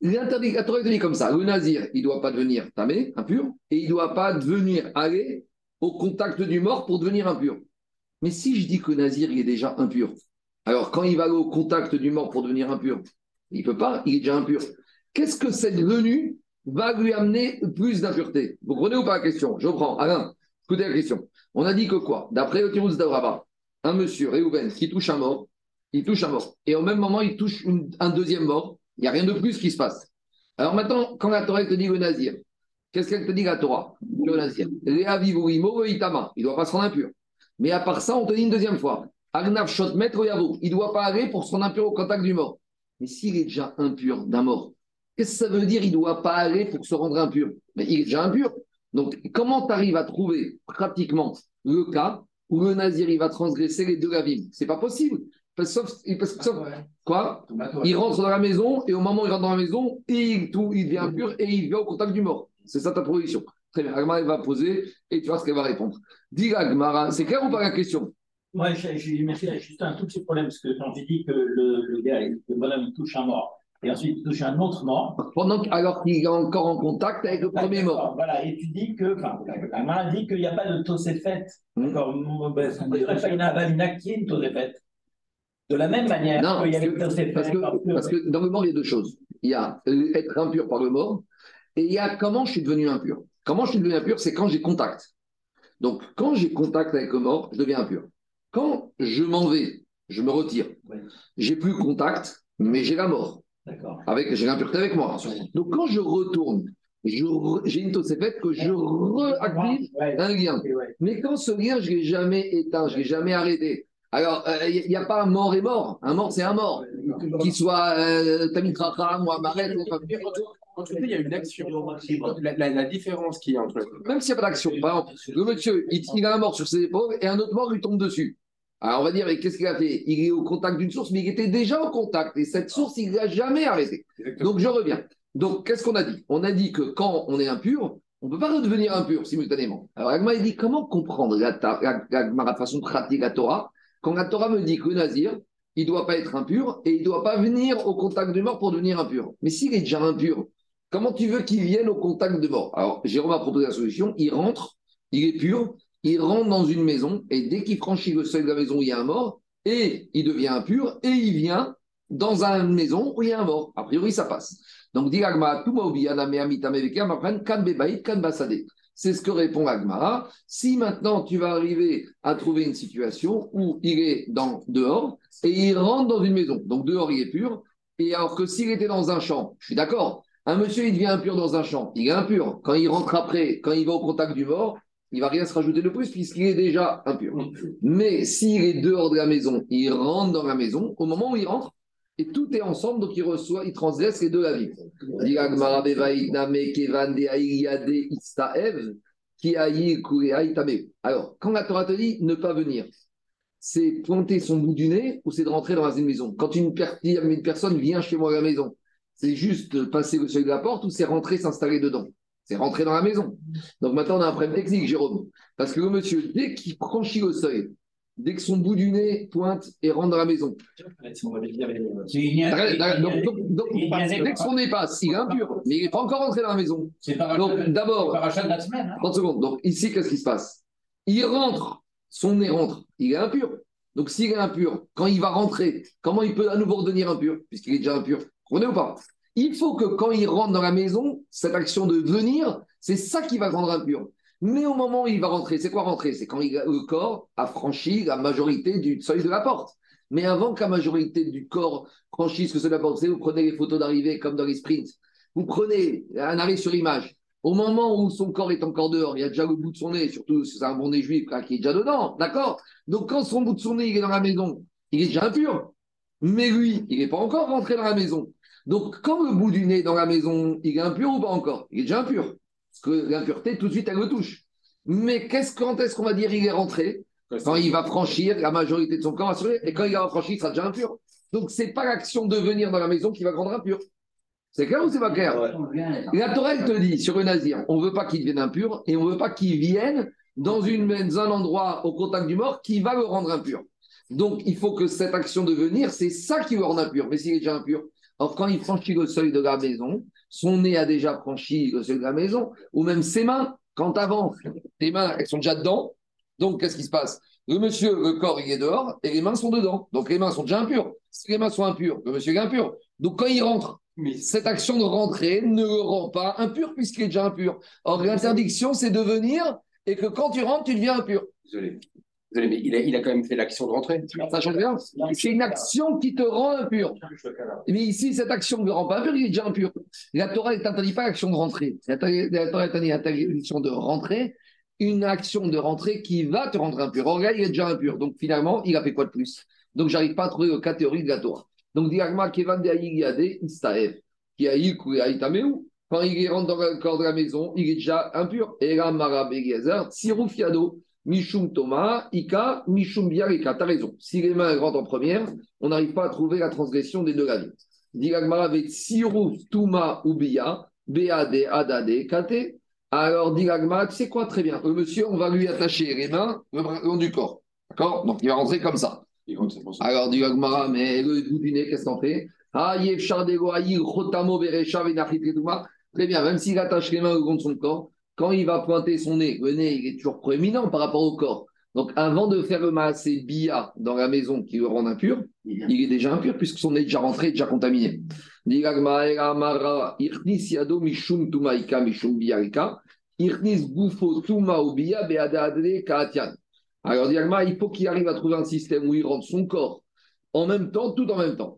L'interdit, la Torah dit comme ça le nazir, il ne doit pas devenir tamé, impur, et il ne doit pas devenir aller au contact du mort pour devenir impur. Mais si je dis que le nazir, il est déjà impur, alors quand il va aller au contact du mort pour devenir impur, il ne peut pas, il est déjà impur. Qu'est-ce que cette venue va lui amener plus d'impureté Vous comprenez ou pas la question? Je prends. Alain, écoutez la question. On a dit que quoi? D'après le d'Abraba, un monsieur, Réhouven, qui touche un mort, il touche un mort. Et au même moment, il touche un deuxième mort. Il n'y a rien de plus qui se passe. Alors maintenant, quand la Torah te dit le Nazir, qu'est-ce qu'elle te dit la Torah? Le Nazir. Il ne doit pas se rendre impur. Mais à part ça, on te dit une deuxième fois. Arnav Shotmet Il ne doit pas aller pour son impur au contact du mort. Mais s'il est déjà impur d'un mort, qu'est-ce que ça veut dire Il ne doit pas aller pour se rendre impur? Mais il est déjà impur. Donc, comment tu arrives à trouver pratiquement le cas où le Nazir va transgresser les deux Ce C'est pas possible. Sauf, quoi? Il rentre dans la maison et au moment où il rentre dans la maison, il, tout, il devient impur et il vient au contact du mort. C'est ça ta proposition. Très bien. Agmara va poser et tu vois ce qu'elle va répondre. Dis Agmara, c'est clair ou pas la question? Moi, j'ai juste un tout petit problème parce que quand j'ai dit que le, le gars, le bonhomme, il touche un mort. Et ensuite, il touche un autre mort. Pendant alors qu'il est encore en contact avec le premier mort. Voilà, et tu dis que, enfin, Agmara dit qu'il n'y a pas de toséfet. Hmm. D'accord, il n'y a pas une toséfet. De la même manière non, y parce, que, parce que dans le mort, il y a deux choses. Il y a être impur par le mort et il y a comment je suis devenu impur. Comment je suis devenu impur, c'est quand j'ai contact. Donc, quand j'ai contact avec le mort, je deviens impur. Quand je m'en vais, je me retire, j'ai plus contact, mais j'ai la mort. Avec, j'ai l'impureté avec moi. Donc quand je retourne, j'ai une faite que je réactive un lien. Mais quand ce lien, je ne l'ai jamais éteint, je ne l'ai jamais arrêté. Alors, il euh, n'y a pas un mort et mort. Un mort, c'est un mort. Qu'il soit euh, Tamit ou Amaret. En tout cas, il y a une action. La, la, différence qu'il y a entre. Même s'il n'y a pas d'action. Par exemple, le monsieur, il, a un mort sur ses épaules et un autre mort lui tombe dessus. Alors, on va dire, qu'est-ce qu'il a fait? Il est au contact d'une source, mais il était déjà au contact. Et cette source, il ne l'a jamais arrêté. Donc, je reviens. Donc, qu'est-ce qu'on a dit? On a dit que quand on est impur, on ne peut pas redevenir impur simultanément. Alors, Agma, il dit comment comprendre la, la, façon pratique la Torah quand la Torah me dit que le Nazir, il ne doit pas être impur et il ne doit pas venir au contact de mort pour devenir impur. Mais s'il est déjà impur, comment tu veux qu'il vienne au contact de mort? Alors, Jérôme a proposé la solution il rentre, il est pur, il rentre dans une maison et dès qu'il franchit le seuil de la maison il y a un mort, et il devient impur et il vient dans une maison où il y a un mort. A priori, ça passe. Donc, dit c'est ce que répond Agmara. Si maintenant tu vas arriver à trouver une situation où il est dans, dehors et il rentre dans une maison, donc dehors il est pur, et alors que s'il était dans un champ, je suis d'accord, un monsieur il devient impur dans un champ, il est impur. Quand il rentre après, quand il va au contact du mort, il va rien se rajouter de plus puisqu'il est déjà impur. Mais s'il est dehors de la maison, il rentre dans la maison, au moment où il rentre, et tout est ensemble, donc il reçoit, il transgresse les deux avis. Alors, quand la Torah te dit ne pas venir, c'est planter son bout du nez ou c'est de rentrer dans une maison? Quand une, personne vient chez moi à la maison, c'est juste passer le seuil de la porte ou c'est rentrer, s'installer dedans? C'est rentrer dans la maison. Donc maintenant, on a un problème technique, Jérôme. Parce que le monsieur, dès qu'il franchit le seuil, dès que son bout du nez pointe et rentre dans la maison. donc, dès que son nez passe, il est impur, mais il n'est pas encore rentré dans la maison. Donc d'abord, 30 hein. secondes. Donc ici, qu'est-ce qui se passe? Il rentre, son nez rentre, il est impur. Donc s'il est impur, quand il va rentrer, comment il peut à nouveau redevenir impur, puisqu'il est déjà impur? Vous ou pas? Il faut que quand il rentre dans la maison, cette action de venir, c'est ça qui va rendre impur. Mais au moment où il va rentrer, c'est quoi rentrer? C'est quand le corps a franchi la majorité du seuil de la porte. Mais avant que la majorité du corps franchisse seuil de la porte, vous prenez les photos d'arrivée comme dans les sprints. Vous prenez un arrêt sur image. Au moment où son corps est encore dehors, il y a déjà le bout de son nez, surtout si c'est un bon nez juif qui est déjà dedans, d'accord? Donc quand son bout de son nez il est dans la maison, il est déjà impur. Mais lui, il n'est pas encore rentré dans la maison. Donc quand le bout du nez est dans la maison, il est impur ou pas encore? Il est déjà impur que l'impureté, tout de suite, elle le touche. Mais qu'est-ce, quand est-ce qu'on va dire il est rentré? Quand il va franchir, la majorité de son corps assuré, et quand il va franchir, il sera déjà impur. Donc, ce n'est pas l'action de venir dans la maison qui va rendre impur. C'est clair ou c'est pas clair? La Torah, te dit sur le nazir, on ne veut pas qu'il devienne impur et on ne veut pas qu'il vienne dans, une, dans un endroit au contact du mort qui va le rendre impur. Donc, il faut que cette action de venir, c'est ça qui le rend impur. Mais s'il est déjà impur, alors quand il franchit le seuil de la maison, son nez a déjà franchi le seuil de la maison, ou même ses mains, quand avant, tes mains, elles sont déjà dedans. Donc, qu'est-ce qui se passe? Le monsieur, le corps, il est dehors et les mains sont dedans. Donc, les mains sont déjà impures. Si les mains sont impures, le monsieur est impur. Donc, quand il rentre, cette action de rentrer ne le rend pas impur puisqu'il est déjà impur. Or, l'interdiction, c'est de venir et que quand tu rentres, tu deviens impur. Désolé mais il a, quand même fait l'action de rentrer. Ça change rien. C'est une action qui te rend impur. Mais ici, cette action ne te rend pas impur, il est déjà impur. La Torah n'interdit pas l'action de rentrer. La Torah interdit l'action de rentrer, une action de rentrer qui va te rendre impur. Là, il est déjà impur. Donc finalement, il a fait quoi de plus? Donc j'arrive pas à trouver le cas théorique de la Torah. Donc, Diagma Kevan de Istaev, qui a quand il rentre dans le corps de la maison, il est déjà impur. Et là, Marab Tsiroufiado. Mishum Thomas, Ika, Mishum Biarika. Tu as raison. Si les mains rentrent en première, on n'arrive pas à trouver la transgression des deux gagnants. Diragmara avec Siru, Touma ou Bia, B-A-D, Adade, Kate. Alors, Diragmara, tu sais quoi? Très bien. Le monsieur, on va lui attacher les mains le long du corps. D'accord? Donc, il va rentrer comme ça. Alors, Diragmara, mais le bout du nez, qu'est-ce qu'on fait Ah, Très bien, même s'il attache les mains au long de son corps, quand il va pointer son nez, le nez, il est toujours proéminent par rapport au corps. Donc, avant de faire le maasé bia dans la maison qui le rend impur, il est déjà impur puisque son nez est déjà rentré, déjà contaminé. Alors, il faut qu'il arrive à trouver un système où il rentre son corps en même temps, tout en même temps.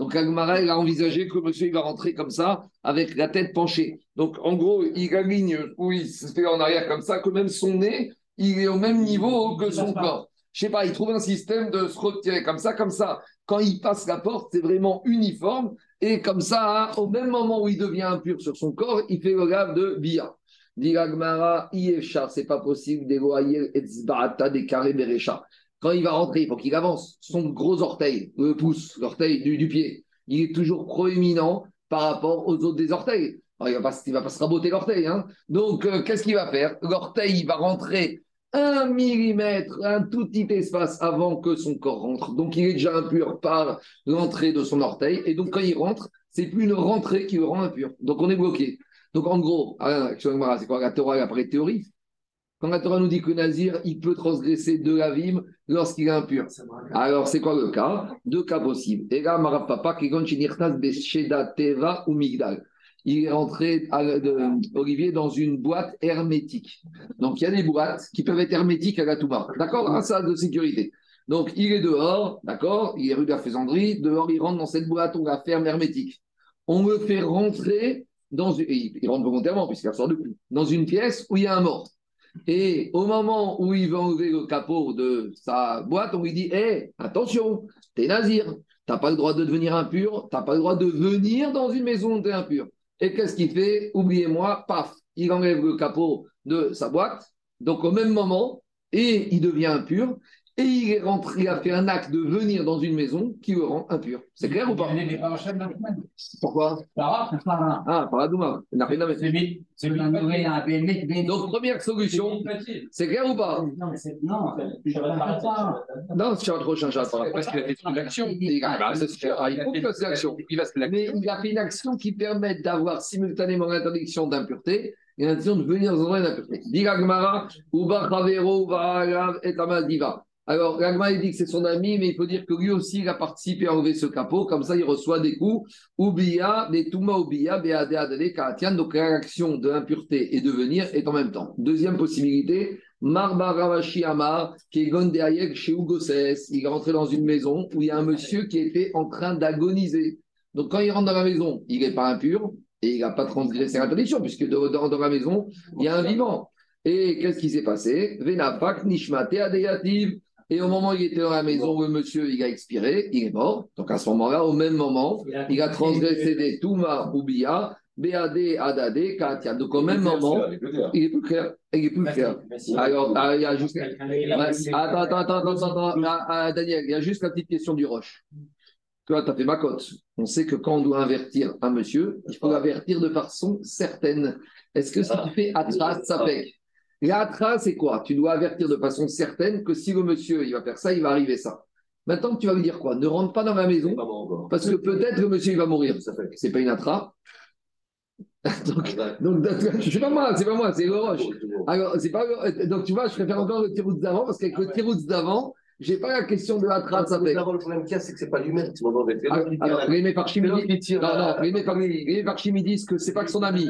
Donc Agmara, il a envisagé que monsieur il va rentrer comme ça, avec la tête penchée. Donc en gros, il aligne où il se fait en arrière comme ça, que même son nez, il est au même niveau que son corps. Je sais pas, il trouve un système de se retirer comme ça, comme ça. Quand il passe la porte, c'est vraiment uniforme. Et comme ça, au même moment où il devient impur sur son corps, il fait le grave de Bia. Diragmara, Iefchar, c'est pas possible d'éloigner des carrés Berecha. Quand il va rentrer, il faut qu'il avance. Son gros orteil, le pouce, l'orteil du, pied, il est toujours proéminent par rapport aux autres des orteils. il ne va, pas se raboter l'orteil. Hein. Donc, euh, qu'est-ce qu'il va faire? L'orteil, il va rentrer un millimètre, un tout petit espace avant que son corps rentre. Donc, il est déjà impur par l'entrée de son orteil. Et donc, quand il rentre, c'est plus une rentrée qui le rend impur. Donc, on est bloqué. Donc, en gros, ah, c'est quoi la Torah, après théorie? Quand la Torah nous dit que Nazir, il peut transgresser de la vime lorsqu'il est impur. Alors, c'est quoi le cas? Deux cas possibles. Et là, qui Teva ou Migdal il est rentré, Olivier, dans une boîte hermétique. Donc, il y a des boîtes qui peuvent être hermétiques à la Touba. D'accord? Un ça de sécurité. Donc, il est dehors, d'accord? Il est rue de la Faisanderie. Dehors, il rentre dans cette boîte, on la ferme hermétique. On le fait rentrer dans une. Il rentre volontairement, puisqu'il sort de plus. Dans une pièce où il y a un mort. Et au moment où il va enlever le capot de sa boîte, on lui dit Hé, attention, t'es nazir, t'as pas le droit de devenir impur, t'as pas le droit de venir dans une maison où t'es impur. Et qu'est-ce qu'il fait? Oubliez-moi, paf, il enlève le capot de sa boîte, donc au même moment, et il devient impur, et il est rentré, il a fait un acte de venir dans une maison qui le rend impur. C'est clair ou pas Pourquoi? Ah, par la Douma. Donc, première solution, c'est clair ou pas? Non, non, non, c'est un trop changé. Parce qu'il a fait une action. Il faut qu'il fasse l'action. Mais il a fait une action qui permet d'avoir simultanément l'interdiction d'impureté et l'interdiction de venir dans une impureté. Digagmara, Uba Chavero, Uba et Diva. Alors, Ragma, il dit que c'est son ami, mais il faut dire que lui aussi, il a participé à enlever ce capot. Comme ça, il reçoit des coups. Oublia, des Touma Oublia, Beade Karatian. Donc, la réaction de l'impureté et de venir est en même temps. Deuxième possibilité, Marbaravashi Amar, qui est Gondéayek chez Ugoses. Il est rentré dans une maison où il y a un monsieur qui était en train d'agoniser. Donc, quand il rentre dans la maison, il n'est pas impur et il n'a pas transgressé l'interdiction, puisque dans, dans la maison, il y a un vivant. Et qu'est-ce qui s'est passé? Venapak Nishmate Adeyativ. Et au moment où il était dans la maison où le monsieur il a expiré, il est mort. Donc à ce moment-là, au même moment, il a transgressé des Touma ou Bia, BAD, ADAD, Katia. Donc au même moment, il est plus clair. Il est plus clair. Alors, ah, il y a juste. Attends, attends, attends, attends, ah, ah, Daniel, il y a juste la petite question du roche. Toi, tu as fait ma cote. On sait que quand on doit invertir un monsieur, il faut l'avertir de façon certaine. Est-ce que si tu fais Atras, ça fait L'atra, c'est quoi? Tu dois avertir de façon certaine que si le monsieur il va faire ça, il va arriver ça. Maintenant, tu vas lui dire quoi? Ne rentre pas dans ma maison, parce que peut-être le monsieur il va mourir. C'est pas une atra. donc, donc, c'est pas moi, c'est pas moi, c'est le roche. Alors, c'est pas, donc tu vois, je préfère encore le tirouz d'avant, parce qu'avec le tirouz d'avant, j'ai pas la question de la trace avec. Le problème qu'il y a, c'est que c'est pas lui-même qui m'en Alors, les Mefarchim les disent que c'est pas que son ami.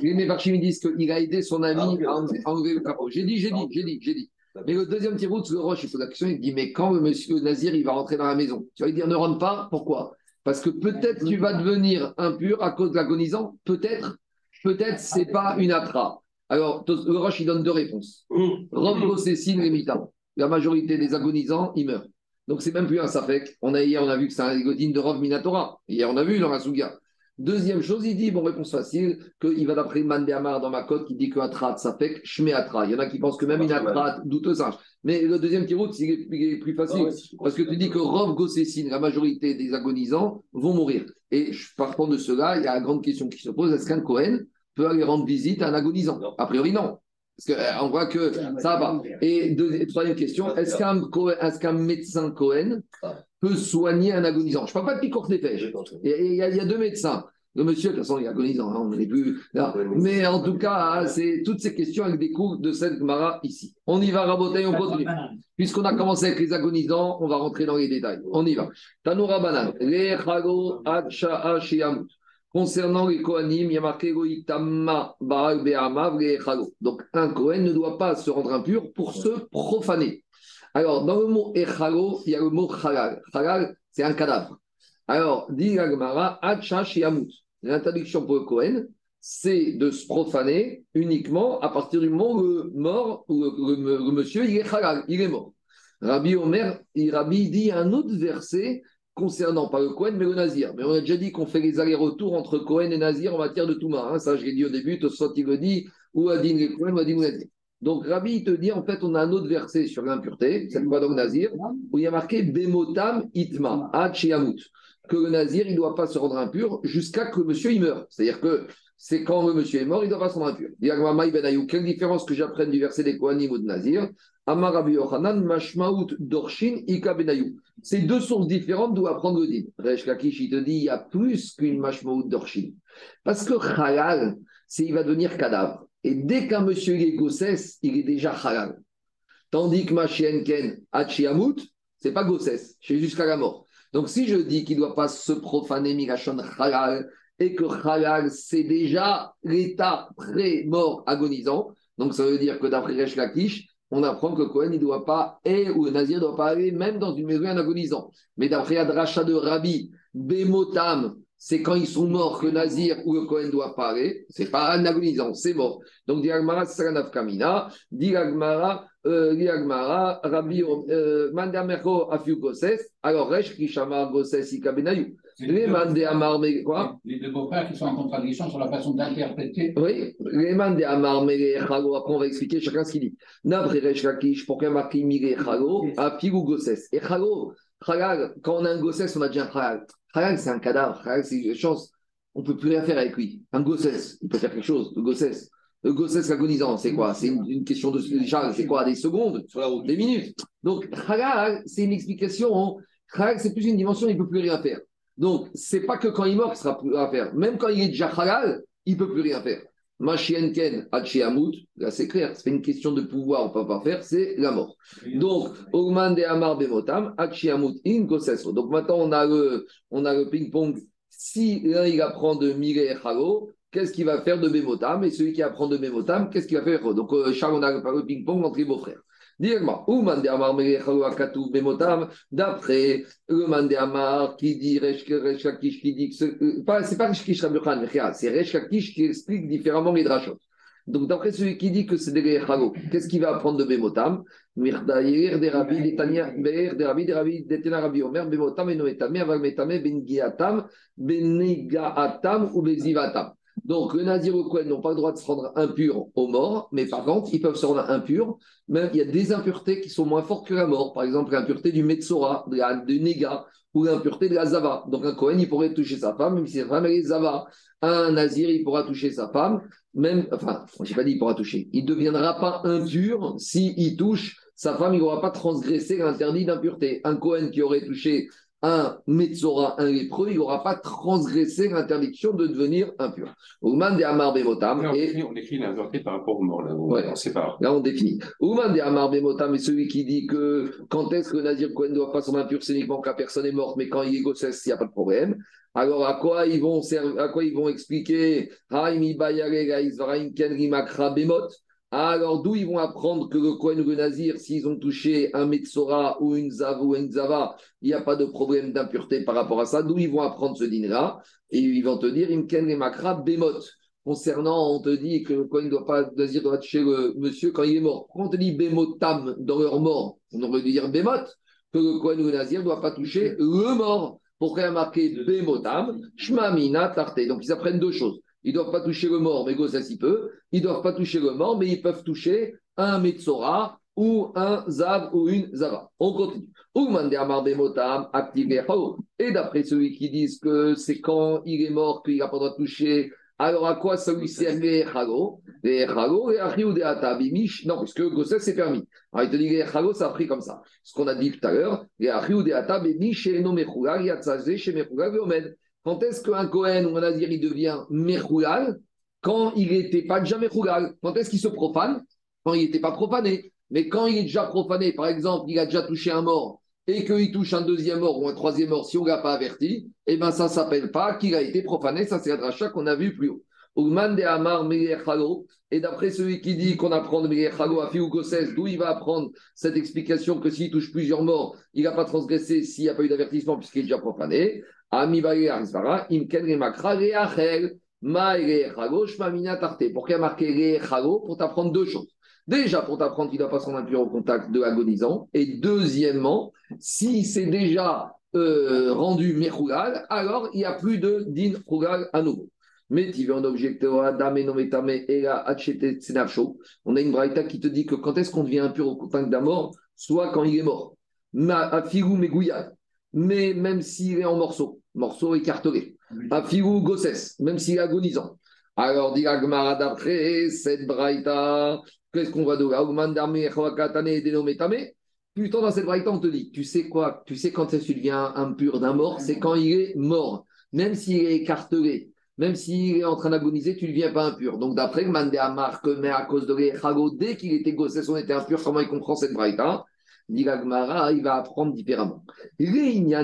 Les Mefarchim disent qu'il a aidé son ami ah, à enlever le capot. J'ai dit, j'ai dit, j'ai dit, j'ai dit. Mais le deuxième tirout, le Roche, il pose la question, il dit, mais quand le monsieur Nazir, il va rentrer dans la maison? Tu vas lui dire, ne rentre pas, pourquoi? Parce que peut-être tu vas devenir impur à cause de l'agonisant, peut-être, peut-être c'est pas une atra. Alors, le Roche, il donne deux réponses. Rob Cécile et Mita la majorité des agonisants, ils meurent. Donc, c'est même plus un safek. On a, hier, on a vu que c'est un de Rov Minatora. Hier, on a vu dans la Souga. Deuxième chose, il dit, bon, réponse facile, qu'il va d'après Mandéamar dans ma cote qui dit que Atrat, Safek, Shme Atra. Il y en a qui pensent que même une Atrat, douteux singe. Mais le deuxième tirout, c'est plus facile. parce que tu dis que Rov Gossessine, la majorité des agonisants, vont mourir. Et partant de cela, il y a une grande question qui se pose est-ce qu'un Cohen peut aller rendre visite à un agonisant? A priori, non. Parce qu'on euh, voit que ça va. Et troisième question, est-ce qu'un médecin Cohen peut soigner un agonisant? Je ne parle pas de picourt Il, il, y a deux médecins. Le monsieur, de toute façon, il est agonisant, hein, on plus Mais en tout cas, c'est toutes ces questions avec des cours de cette Mara ici. On y va raboter, on continue. Puisqu'on a commencé avec les agonisants, on va rentrer dans les détails. On y va. Tanoura Banan. Concernant les Kohanim, il y a marqué. Donc, un Kohen ne doit pas se rendre impur pour se profaner. Alors, dans le mot Echalo, il y a le mot Halal. Halal, c'est un cadavre. Alors, dit Shiamut. L'interdiction pour le Kohen, c'est de se profaner uniquement à partir du moment où le mort, ou le, monsieur, il est halal, il est mort. Rabbi Omer, Rabbi dit un autre verset concernant pas le Kohen, mais le Nazir. Mais on a déjà dit qu'on fait les allers-retours entre Kohen et Nazir en matière de Touma. Hein. Ça, je l'ai dit au début, soit il le dit, ou Adin le Kohen, ou Adin le Nazir. Donc Rabbi, il te dit, en fait, on a un autre verset sur l'impureté, cette fois dans le Nazir, où il y a marqué Bemotam Itma, Hachiamut, que le Nazir, il ne doit pas se rendre impur jusqu'à que le monsieur il meure. C'est-à-dire que c'est quand le monsieur est mort, il ne doit pas se rendre impur. Quelle différence que j'apprenne du verset des Kohanim ou de Nazir? Mashmaout, Dorshin, Ika deux sources différentes d'où apprendre le din. Resh Kakish, il te dit il y a plus qu'une Mashmaout, Dorshin. Parce que Halal, c'est il va devenir cadavre. Et dès qu'un monsieur est gossès, il est déjà halal. Tandis que Machienken, Hachiamut, c'est pas gossès, c'est jusqu'à la mort. Donc si je dis qu'il ne doit pas se profaner Mirachon halal, et que halal, c'est déjà l'état pré-mort agonisant. Donc ça veut dire que d'après Resh Lakish, on apprend que Cohen ne doit pas, et ou Nazir doit pas aller même dans une maison en agonisant. Mais d'après Adracha de Rabbi, Bemotam, c'est quand ils sont morts que Nazir ou le Cohen doit parler. C'est pas un agonisant, c'est mort. Donc, Diagmara, Saranaf Kamina, Diagmara, euh, Diagmara, Rabbi, euh, Mandamerko, Afiukoses, alors Resh, Kishama, Goses, Ikabenayou. Les mandé Amar, quoi Les deux beaux-pères qui sont en contradiction sur la façon d'interpréter. Oui, les mandé Amar, Chalo, après on va expliquer chacun ce qu'il dit. Nabre Resh Lakish, pourquoi marqué Mire Chalo, Afiou Goses. Et Chalo, Chalal, quand on a un Goses, on a déjà un Chalal. Chalal, c'est un cadavre. Chalal, c'est une chance. On ne peut plus rien faire avec lui. Un Gosses, il peut faire quelque chose. Le Gosses. Le Gosses agonisant, c'est quoi? C'est une, question de Charles, c'est quoi? Des secondes sur la route, des minutes. Donc, Chalal, c'est une explication. Chalal, c'est plus une dimension, il ne peut plus rien faire. Donc, c'est pas que quand il meurt qu'il sera plus à faire. Même quand il est déjà halal, il ne peut plus rien faire. Machienken Hachiamut, là c'est clair, c'est une question de pouvoir, on ne peut pas faire, c'est la mort. Donc, Ogman de Amar Bemotam, Hachiamut in Donc maintenant on a le, on a le ping-pong. Si l'un il apprend de Mire et qu'est-ce qu'il va faire de Bemotam? Et celui qui apprend de Bemotam, qu'est-ce qu'il va faire? Donc, euh, Charles, on a le ping-pong entre les beaux-frères. D'après le Mandéamar qui dit Resh qui dit que c'est pas Resh Rabbi c'est Resh qui explique différemment les drachot. Donc d'après celui qui dit que c'est des Chalo, qu'est-ce qu'il va apprendre de Bemotam? Mirdaïr des Rabbi d'Etania, Be'er des Rabbi des Rabbi d'Etena Rabbi Omer, Bemotam et Noetame, Aval Metame, Ben Giatam, Ben Negaatam ou Bezivatam. Donc, le Nazir ou Kohen n'ont pas le droit de se rendre impur aux morts, mais par contre, ils peuvent se rendre impurs. Même il y a des impuretés qui sont moins fortes que la mort. Par exemple, l'impureté du Metzora, la Nega, ou l'impureté de la Zava. Donc, un Kohen, il pourrait toucher sa femme, même si sa femme est Zava. Un Nazir, il pourra toucher sa femme, même, enfin, je n'ai pas dit il pourra toucher. Il ne deviendra pas impur s'il touche sa femme, il n'aura pas transgressé l'interdit d'impureté. Un Kohen qui aurait touché un Metzora, un lépreux, il n'aura pas transgressé l'interdiction de devenir impur. Ouman de Amar Bemotam. on, écrit, on écrit par rapport au mort, là, on, ouais. Là, on définit. Ouman de Amar Bemotam est celui qui dit que quand est-ce que Nazir Cohen ne doit pas s'en impur, c'est uniquement quand la personne est morte, mais quand il est gossesse, il n'y a pas de problème. Alors, à quoi ils vont, à quoi ils vont expliquer alors, d'où ils vont apprendre que le Kohen ou le Nazir, s'ils ont touché un Metzora ou une Zava ou une Zava, il n'y a pas de problème d'impureté par rapport à ça. D'où ils vont apprendre ce din-là Et ils vont te dire, Imken et Makra Bemot. Concernant, on te dit que le Kohen ne doit pas, Nazir doit toucher le monsieur quand il est mort. Quand on te dit Bemotam dans leur mort, on aurait dû dire Bemot, que le Kohen ou le Nazir ne doit pas toucher le mort. Pourquoi il y a marqué Bemotam? Shmamina Tarte. Donc, ils apprennent deux choses. Ils ne doivent pas toucher le mort, mais ça s'y peut. Ils ne doivent pas toucher le mort, mais ils peuvent toucher un Metzora ou un Zav ou une Zava. On continue. Et d'après ceux qui disent que c'est quand il est mort qu'il n'a pas le droit de toucher, alors à quoi ça lui sert les Atabimish Non, puisque Gossès c'est permis. Alors il te dit les Chago, ça a pris comme ça. Ce qu'on a dit tout à l'heure, de Atabimish. Quand est-ce qu'un Cohen ou un Nazir il devient Mechougal Quand il n'était pas déjà Mechougal. Quand est-ce qu'il se profane Quand il n'était pas profané. Mais quand il est déjà profané, par exemple, il a déjà touché un mort et qu'il touche un deuxième mort ou un troisième mort si on ne l'a pas averti, eh bien ça ne s'appelle pas qu'il a été profané. Ça, c'est la dracha qu'on a vu plus haut. de Amar Et d'après celui qui dit qu'on apprend de à ou d'où il va apprendre cette explication que s'il touche plusieurs morts, il n'a pas transgressé s'il n'y a pas eu d'avertissement puisqu'il est déjà profané. Pourquoi il y a marqué Pour t'apprendre deux choses. Déjà, pour t'apprendre qu'il ne doit pas se rendre impur au contact de l'agonisant. Et deuxièmement, si c'est déjà euh, rendu Mechougal, alors il n'y a plus de din Rougal à nouveau. Mais tu veux un objecteur, Adam et Nometame et la On a une braïta qui te dit que quand est-ce qu'on devient impur au contact d'un mort? Soit quand il est mort. Ma. Mais même s'il est en morceaux, morceaux écartelés. A Figou Gosses, même s'il est agonisant. Alors, dit Agmara d'après cette braïta, Qu'est-ce qu'on va devenir Plutôt dans cette braïta, on te dit, tu sais quoi? Tu sais quand ça devient impur d'un mort? C'est quand il est mort. Même s'il est écartelé, même s'il est en train d'agoniser, tu ne deviens pas impur. Donc d'après Amar, que mais à cause de l'Echago, dès qu'il était gossé, on était impur, comment il comprend cette braïta? Dit Gmara, il va apprendre différemment. Il y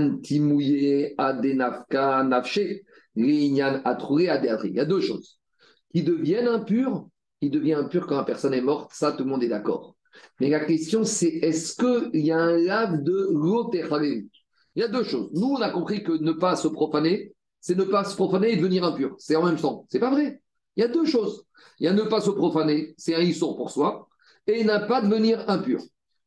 a deux choses. Qui deviennent impurs il devient impur quand la personne est morte, ça tout le monde est d'accord. Mais la question c'est est-ce qu'il y a un lave de l'otéchalé Il y a deux choses. Nous, on a compris que ne pas se profaner, c'est ne pas se profaner et devenir impur. C'est en même temps. C'est pas vrai. Il y a deux choses. Il y a ne pas se profaner, c'est un histoire pour soi, et n'a pas devenir impur.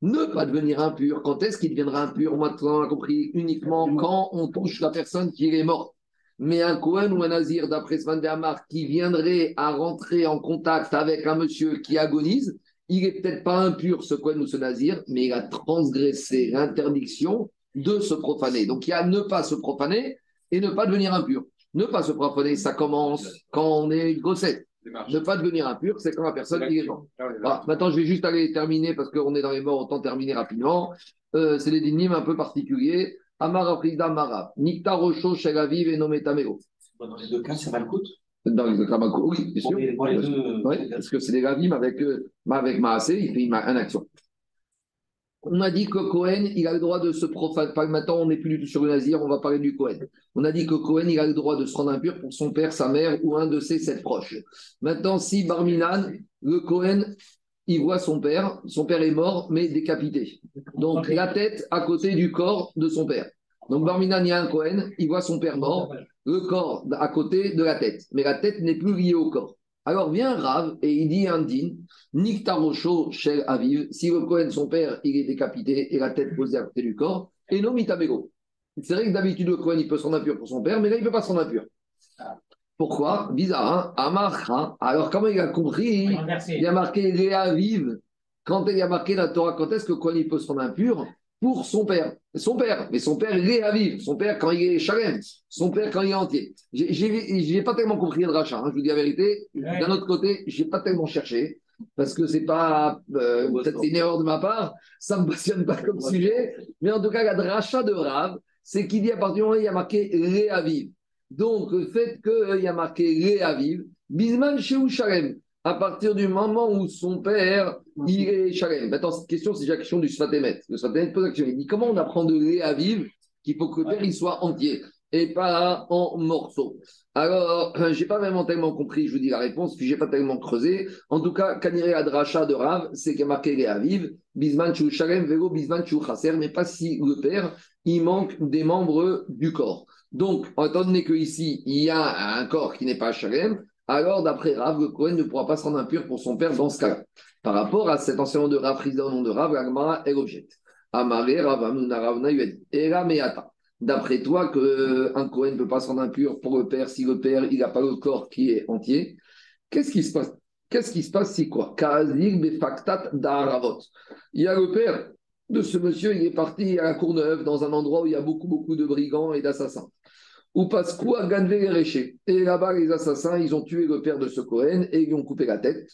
Ne pas devenir impur, quand est-ce qu'il deviendra impur? Maintenant, on a compris uniquement quand on touche la personne qui est morte. Mais un Cohen ou un Nazir, d'après Svan Amar, qui viendrait à rentrer en contact avec un monsieur qui agonise, il n'est peut-être pas impur, ce Cohen ou ce Nazir, mais il a transgressé l'interdiction de se profaner. Donc il y a ne pas se profaner et ne pas devenir impur. Ne pas se profaner, ça commence quand on est grossette. Ne pas devenir impur, c'est quand la personne est mort. Maintenant, je vais juste aller terminer parce qu'on est dans les morts, autant terminer rapidement. Euh, c'est des dynimes un peu particuliers. Amara Frida Mara, Nikta Rocho, Shelaviv et Nometameo. Dans les deux cas, c'est Malkout Dans les deux cas, Malkout, oui, bien sûr. Pour les, deux... oui, parce que c'est des Ravim avec, euh, avec Maasé, il fait une, action. On a dit que Cohen, il a le droit de se profaner. Maintenant, on n'est plus du tout sur le Nazir, on va parler du Cohen. On a dit que Cohen, il a le droit de se rendre impur pour son père, sa mère ou un de ses sept proches. Maintenant, si Barminan, le Cohen, il voit son père, son père est mort, mais décapité. Donc la tête à côté du corps de son père. Donc Barminan, il y a un Cohen, il voit son père mort, le corps à côté de la tête. Mais la tête n'est plus liée au corps. Alors vient Rav et il dit à un din, Niktarosho Shel Aviv, si le Cohen, son père, il est décapité et la tête posée à côté du corps, et non Mitamego. C'est vrai que d'habitude, le Cohen, il peut s'en impur pour son père, mais là, il ne peut pas s'en impur. Pourquoi? Bizarre, hein? Alors, comment il a compris? Il a marqué Léa vive. Quand il a marqué la Torah, quand est-ce que quoi il peut se rendre impur Pour son père. Son père, mais son père, Léa vive. Son père, quand il est chalem. Son père, quand il est entier. Je n'ai pas tellement compris le rachat, hein, je vous dis la vérité. D'un autre côté, je n'ai pas tellement cherché. Parce que c'est pas. Euh, peut-être une erreur de ma part. Ça ne me passionne pas comme sujet. Mais en tout cas, la dracha de Rav, c'est qu'il dit à partir du moment où il y a marqué Léa vive. Donc, le fait qu'il y a marqué Léa vive, Bisman chez Shalem, à partir du moment où son père, il est Shalem. Maintenant, cette question, c'est la question du Sfatemet. Le Sfatemet pose la question. Il dit comment on apprend de Léa vive qu'il faut que le père il soit entier et pas en morceaux? Alors, je n'ai pas vraiment tellement compris, je vous dis la réponse, puis je n'ai pas tellement creusé. En tout cas, Kanire Adracha de Rav, c'est qu'il y a marqué Léa vive, Bisman Chou Shalem, Vélo, Bisman Chou mais pas si le père, il manque des membres du corps. Donc, étant donné qu'ici, il y a un corps qui n'est pas Shalem, alors d'après Rav, le Cohen ne pourra pas se rendre impur pour son père dans ce cas-là. Par rapport à cet enseignement de Rav, au nom de Rav, l'Agmara, elle objecte. Amaré, Rav, Amuna, Rav, Era, Meata. D'après toi, qu'un Cohen ne peut pas se rendre impur pour le père si le père, il n'a pas le corps qui est entier. Qu'est-ce qui se passe? Qu'est-ce qui se passe si quoi? Il y a le père de ce monsieur, il est parti à la Courneuve, dans un endroit où il y a beaucoup, beaucoup de brigands et d'assassins. Ou parce à Ganvé Et là-bas, les assassins, ils ont tué le père de ce Cohen et ils ont coupé la tête.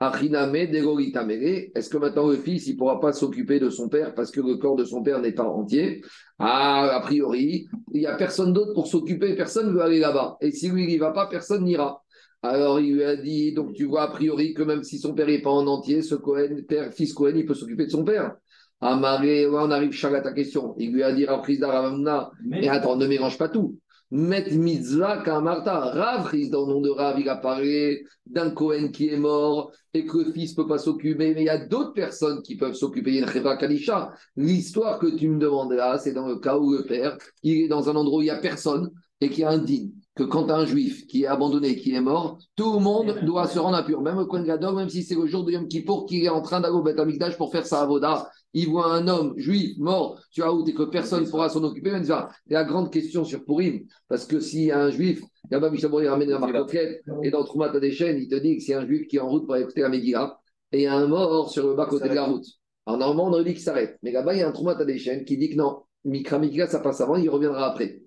Est-ce que maintenant le fils, il ne pourra pas s'occuper de son père parce que le corps de son père n'est pas entier? Ah, a priori, il n'y a personne d'autre pour s'occuper, personne ne veut aller là-bas. Et si lui, il n'y va pas, personne n'ira. Alors il lui a dit, donc tu vois a priori que même si son père n'est pas en entier, ce Cohen, père, fils Cohen, il peut s'occuper de son père. Amaré, on arrive à ta question. Il lui a dit à Ravamna, mais attends, ne mélange pas tout. Met mitzvah kamarta. Rav, dans le nom de Rav, il a parlé d'un Cohen qui est mort et que le fils ne peut pas s'occuper, mais il y a d'autres personnes qui peuvent s'occuper. Il y a Kadisha. L'histoire que tu me demandes là, c'est dans le cas où le père, il est dans un endroit où il n'y a personne et qui a un digne que quand un juif qui est abandonné, qui est mort, tout le monde doit se rendre impur. Même le Kohen Gadol, même si c'est le jour de Yom Kippour qu'il est en train d'aller au Beth pour faire sa avoda, il voit un homme juif mort tu as et que personne ne pourra s'en occuper. Il y a la grande question sur Purim, parce que si un juif, il y a il ramène la marcoquette, et dans Troumat des chaînes, il te dit que c'est un juif qui est en route pour écouter la Megillah, et il y a un mort sur le bas côté de la route. Alors normalement, on aurait dit qu'il s'arrête. Mais là-bas, il y a un Troumat des chaînes qui dit que non, Mikra Megillah, ça passe avant, il reviendra après.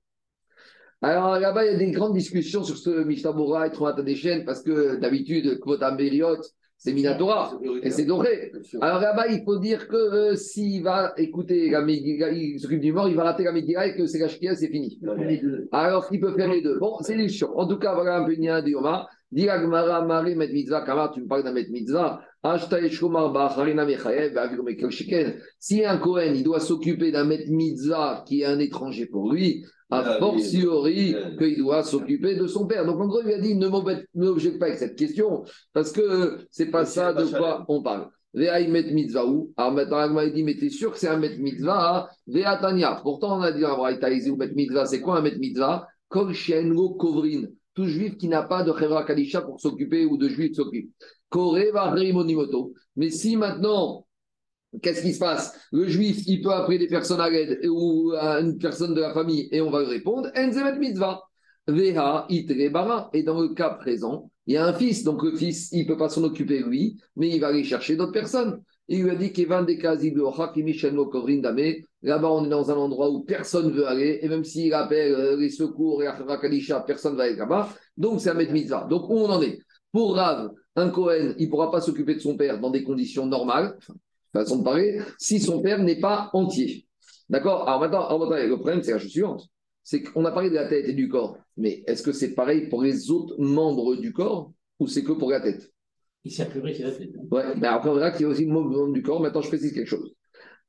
Alors là-bas, il y a des grandes discussions sur ce Mishnah et Troumat chaînes parce que d'habitude, Kvotam Beriot, c'est Minatora et c'est doré. Alors là-bas, il faut dire que euh, s'il va écouter la il s'occupe du mort, il va rater la Megillah et que c'est la c'est fini. Alors il peut faire les deux. Bon, c'est les En tout cas, voilà un peu une de Yoma. Diragmara Mari Met Mitzvah, Kamar, tu me parles d'un Met Mitzvah. Si un Kohen, il doit s'occuper d'un Met Mitzvah qui est un étranger pour lui, a ah, fortiori qu'il doit s'occuper de son père. Donc en gros, il a dit ne m'objecte pas avec cette question, parce que c'est pas ça de quoi on parle. met mitzvah ou Alors maintenant, il dit, mais t'es sûr que c'est un met mitzvah Veatania. Pourtant, on a dit, ou met mitzvah, c'est quoi un met mitzvah? Kol kovrin. Tout juif qui n'a pas de chevra kadisha pour s'occuper ou de juif s'occupe. Monimoto. Mais si maintenant, Qu'est-ce qui se passe? Le juif, il peut appeler des personnes à l'aide ou une personne de la famille et on va lui répondre Enzemet mitzvah. Veha. Et dans le cas présent, il y a un fils. Donc le fils, il ne peut pas s'en occuper lui, mais il va aller chercher d'autres personnes. Il lui a dit qu'Evan de Là-bas, on est dans un endroit où personne ne veut aller. Et même s'il appelle euh, les secours et la Kadisha, personne ne va aller là-bas. Donc c'est un met mitzvah. Donc où on en est? Pour Rav, un Cohen, il ne pourra pas s'occuper de son père dans des conditions normales façon de parler, si son père n'est pas entier. D'accord? Alors maintenant, le problème, c'est la chose suivante. C'est qu'on a parlé de la tête et du corps, mais est-ce que c'est pareil pour les autres membres du corps ou c'est que pour la tête? Il s'est plus c'est la tête. Hein. Ouais, mais après, on verra qu'il y a aussi le membre du corps. Maintenant, je précise quelque chose.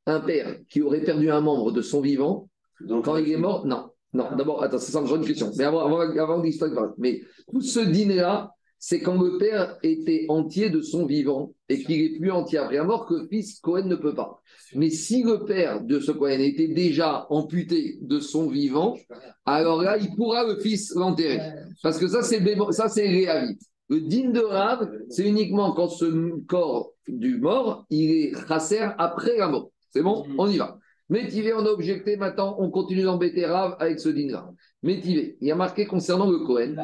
Un père qui aurait perdu un membre de son vivant, Donc, quand il est mort, non. Non, ah. d'abord, attends, ça, c'est une question. Mais avant, avant, avant l'histoire, mais tout ce dîner-là, c'est quand le père était entier de son vivant et qu'il est plus entier après la mort que le fils Cohen ne peut pas. Mais si le père de ce Cohen était déjà amputé de son vivant, alors là, il pourra le fils l'enterrer. Parce que ça, c'est ça c'est réavite. Le digne de Rav, c'est uniquement quand ce corps du mort, il est chasser après la mort. C'est bon On y va. Mais on a objecté, maintenant, on continue d'embêter Rav avec ce digne-là. Métivé. Il y a marqué concernant le Kohen.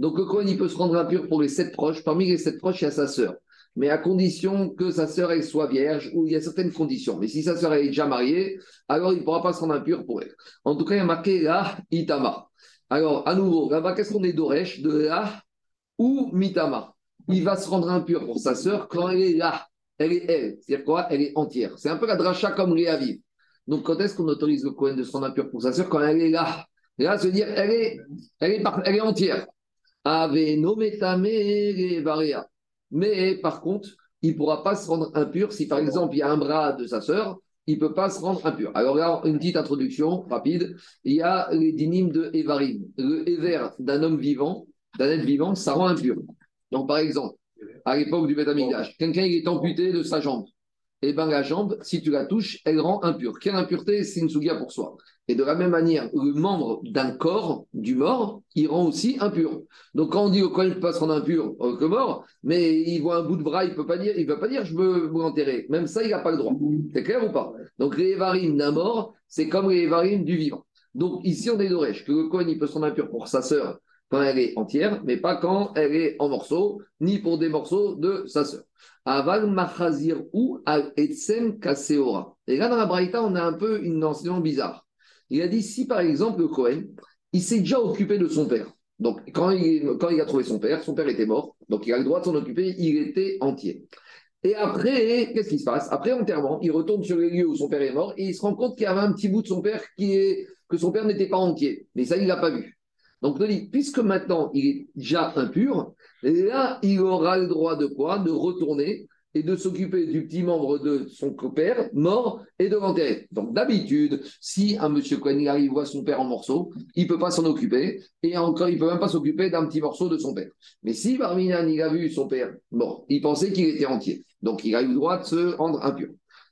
Donc le Kohen, il peut se rendre impur pour les sept proches. Parmi les sept proches, il y a sa sœur. Mais à condition que sa sœur elle soit vierge, ou il y a certaines conditions. Mais si sa sœur est déjà mariée, alors il ne pourra pas se rendre impur pour elle. En tout cas, il y a marqué là, Itama. Alors, à nouveau, là-bas, qu'est-ce qu'on est d'Oresh De là ou Mitama? Il va se rendre impur pour sa sœur quand elle est là elle est elle. C'est-à-dire quoi? Elle est entière. C'est un peu la dracha comme les aviv. Donc, quand est-ce qu'on autorise le Cohen de se rendre impur pour sa sœur Quand elle est là? là, se dire, elle est, elle est, elle est entière. Mais par contre, il ne pourra pas se rendre impur si, par exemple, il y a un bras de sa sœur, il ne peut pas se rendre impur. Alors là, une petite introduction rapide. Il y a les dynimes de Evarim. Le Ever d'un homme vivant, d'un être vivant, ça rend impur. Donc, par exemple, à l'époque du Betamigdash. Quelqu'un est amputé de sa jambe. Eh bien la jambe, si tu la touches, elle rend impure. Quelle impureté C'est une souga pour soi. Et de la même manière, le membre d'un corps du mort, il rend aussi impur. Donc quand on dit au coin, il peut pas se rendre impur euh, que mort, mais il voit un bout de bras, il peut peut pas dire je veux m'enterrer. Même ça, il n'a pas le droit. C'est clair ou pas? Donc les d'un mort, c'est comme les du vivant. Donc ici, on est d'Oresh, que le coin, il peut se rendre impur pour sa sœur elle est entière, mais pas quand elle est en morceaux, ni pour des morceaux de sa sœur. Aval machazir ou al kaseora. Et là, dans la Braïta, on a un peu une enseignement bizarre. Il a dit si par exemple le Cohen, il s'est déjà occupé de son père. Donc, quand il, quand il a trouvé son père, son père était mort, donc il a le droit de s'en occuper, il était entier. Et après, qu'est-ce qui se passe? Après enterrement, il retourne sur les lieux où son père est mort et il se rend compte qu'il y avait un petit bout de son père qui est que son père n'était pas entier. Mais ça, il l'a pas vu. Donc, puisque maintenant il est déjà impur, là, il aura le droit de quoi? De retourner et de s'occuper du petit membre de son père mort et de l'enterrer. Donc d'habitude, si un monsieur Cohen il arrive voit son père en morceaux, il ne peut pas s'en occuper et encore il ne peut même pas s'occuper d'un petit morceau de son père. Mais si Barminan il a vu son père mort, il pensait qu'il était entier, donc il a eu le droit de se rendre impur.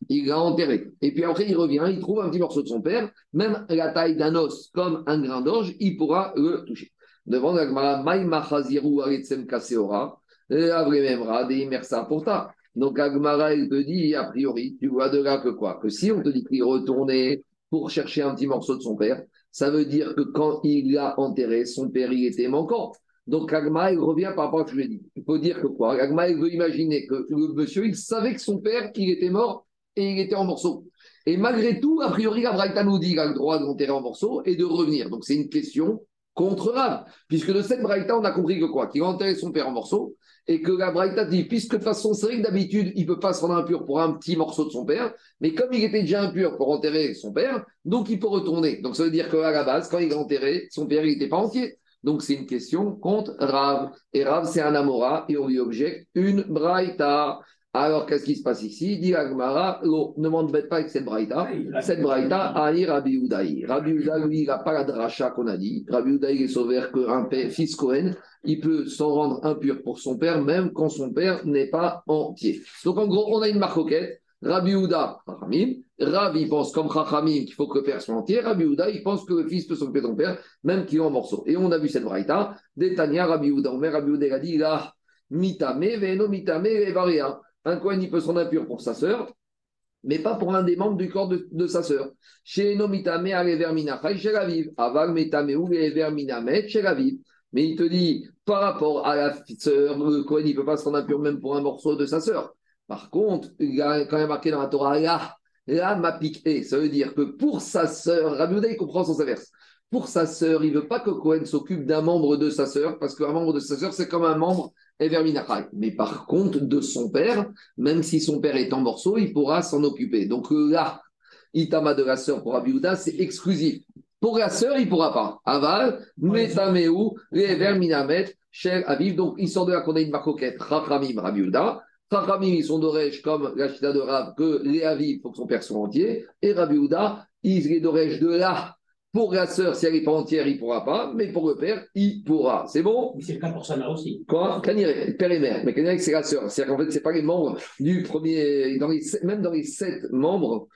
Il l'a enterré. Et puis après, il revient, il trouve un petit morceau de son père, même la taille d'un os comme un grain d'orge, il pourra le toucher. Devant la Gemara, Maï Machaziru Aretsem Kaseora, Avrememra, Deimersa Porta. Donc Agmara, il te dit, a priori, tu vois de là que quoi? Que si on te dit qu'il retournait pour chercher un petit morceau de son père, ça veut dire que quand il l'a enterré, son père, il était manquant. Donc Agmara, il revient par rapport à ce que je lui ai dit. Il faut dire que quoi? Agmara, il veut imaginer que le monsieur, il savait que son père, il était mort et il était en morceaux. Et malgré tout, a priori, Abraïta nous dit qu'il a le droit d'enterrer en morceaux et de revenir. Donc c'est une question contre Rav. Puisque de cette Braïta, on a compris que quoi? Qu'il a enterré son père en morceaux et que la Braïta dit, puisque de façon, c'est d'habitude, il ne peut pas se rendre impur pour un petit morceau de son père, mais comme il était déjà impur pour enterrer son père, donc il peut retourner. Donc ça veut dire qu'à la base, quand il a enterré, son père, il n'était pas entier. Donc c'est une question contre Rav. Et Rav, c'est un Amora, et on lui objecte une Braïta. Alors, qu'est-ce qui se passe ici? Dit Agmara, ne m'embête pas avec cette braïta. Cette braïta, Aïe Rabbi Udaï. Rabbi Udaï, lui, il n'a pas la dracha qu'on a dit. Rabbi Udaï est sauvé qu'un fils Cohen, il peut s'en rendre impur pour son père, même quand son père n'est pas entier. Donc, en gros, on a une marcoquette. Rabbi Uda, Chachamim. Rabbi pense comme Chachamim qu'il faut que le père soit entier. Rabbi Uda, il pense que le fils peut s'occuper de son père, même qu'il est en morceaux. Et on a vu cette braïta. Détania, Rabbi Uda. Mais Rabbi Uda, il a dit, là, mitame, veno, mitame, varia. Un Kohen, il peut s'en impur pour sa sœur, mais pas pour un des membres du corps de, sa sœur. Mais il te dit, par rapport à la sœur, le Kohen, il ne peut pas s'en impur même pour un morceau de sa sœur. Par contre, il y a quand même marqué dans la Torah, là, là, ma pique Ça veut dire que pour sa sœur, Rabbi il comprend son inverse. Pour sa sœur, il ne veut pas que Cohen s'occupe d'un membre de sa sœur, parce qu'un membre de sa sœur, c'est comme un membre mais par contre, de son père, même si son père est en morceaux, il pourra s'en occuper. Donc là, Itama de la sœur pour Abiouda, c'est exclusif. Pour la sœur, il ne pourra pas. Aval, Metameu, Rever Minamet, Cher Aviv. Donc, il sort de là qu'on a une marcoquette, Rachamim, Rabiouda. Rachamim, ils sont d'Oresh comme la chita de Rav, que les Aviv, faut que son père soit entier. Et Rabiouda, il est d'Oresh de là pour la sœur, si elle n'est pas entière, il ne pourra pas, mais pour le père, il pourra. C'est bon? Mais c'est le cas pour sa mère aussi. Quoi? Kaniré, père et mère. Mais Kaniré, c'est la sœur. C'est-à-dire qu'en fait, ce n'est pas les membres du premier. Dans les, même dans les sept membres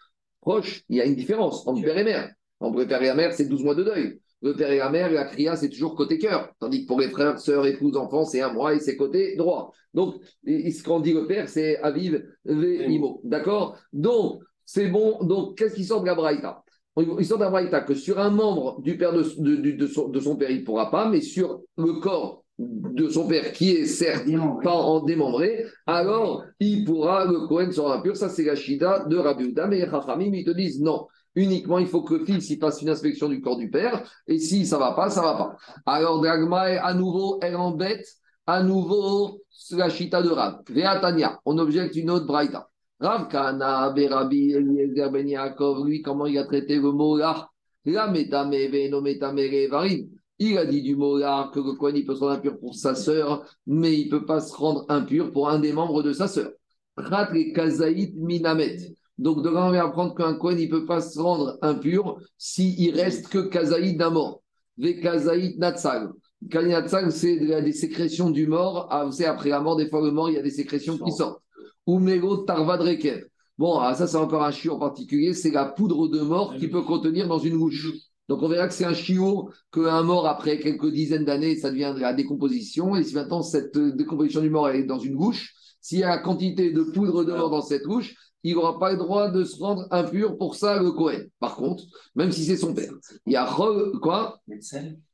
proches, il y a une différence entre père et mère. Entre père et la mère, c'est 12 mois de deuil. Le père et la mère, la cria, c'est toujours côté cœur. Tandis que pour les frères, sœurs, épouses, enfants, c'est un mois et c'est côté droit. Donc, ce qu'on dit le père, c'est Aviv Imo. D'accord? Donc, c'est bon. Donc, qu'est-ce qui sort de la Braïta? Il sort d'un que sur un membre du père de, de, son, père, il ne pourra pas, mais sur le corps de son père, qui est certes pas en démembré, alors il pourra, le Cohen sera impur. Ça, c'est la Shida de Rabbi Mais les Chachamim, ils te disent non. Uniquement, il faut que le fils il fasse une inspection du corps du père. Et si ça ne va pas, ça ne va pas. Alors, Dragma, à nouveau, elle embête. À nouveau, la Shita de Rab. Veatania, on objecte une autre Braïta. Rav Kana, Berabi, Eliezer Ben Yaakov, lui, comment il a traité le mot là? La metame, veno metame, varim. Il a dit du mot là que le Kohen il peut se rendre impur pour sa sœur, mais il ne peut pas se rendre impur pour un des membres de sa sœur. Rat kazaït minamet. Donc, de là, on va apprendre qu'un Kohen il ne peut pas se rendre impur s'il reste que kazaït d'un mort. Ve kazaït natsal. Natsal, c'est des sécrétions du mort. Ah, vous savez, après la mort, des fois, le mort, il y a des sécrétions qui sortent ou Mélo Tarvadrekev. Bon, ah, ça c'est encore un chiot en particulier, c'est la poudre de mort qui peut contenir dans une bouche. Donc on verra que c'est un chiot qu'un mort après quelques dizaines d'années, ça devient de la décomposition. Et si maintenant cette décomposition du mort est dans une bouche, s'il y a la quantité de poudre de mort dans cette bouche, il n'aura pas le droit de se rendre impur pour ça, le Cohen. Par contre, même si c'est son père, il y a quoi?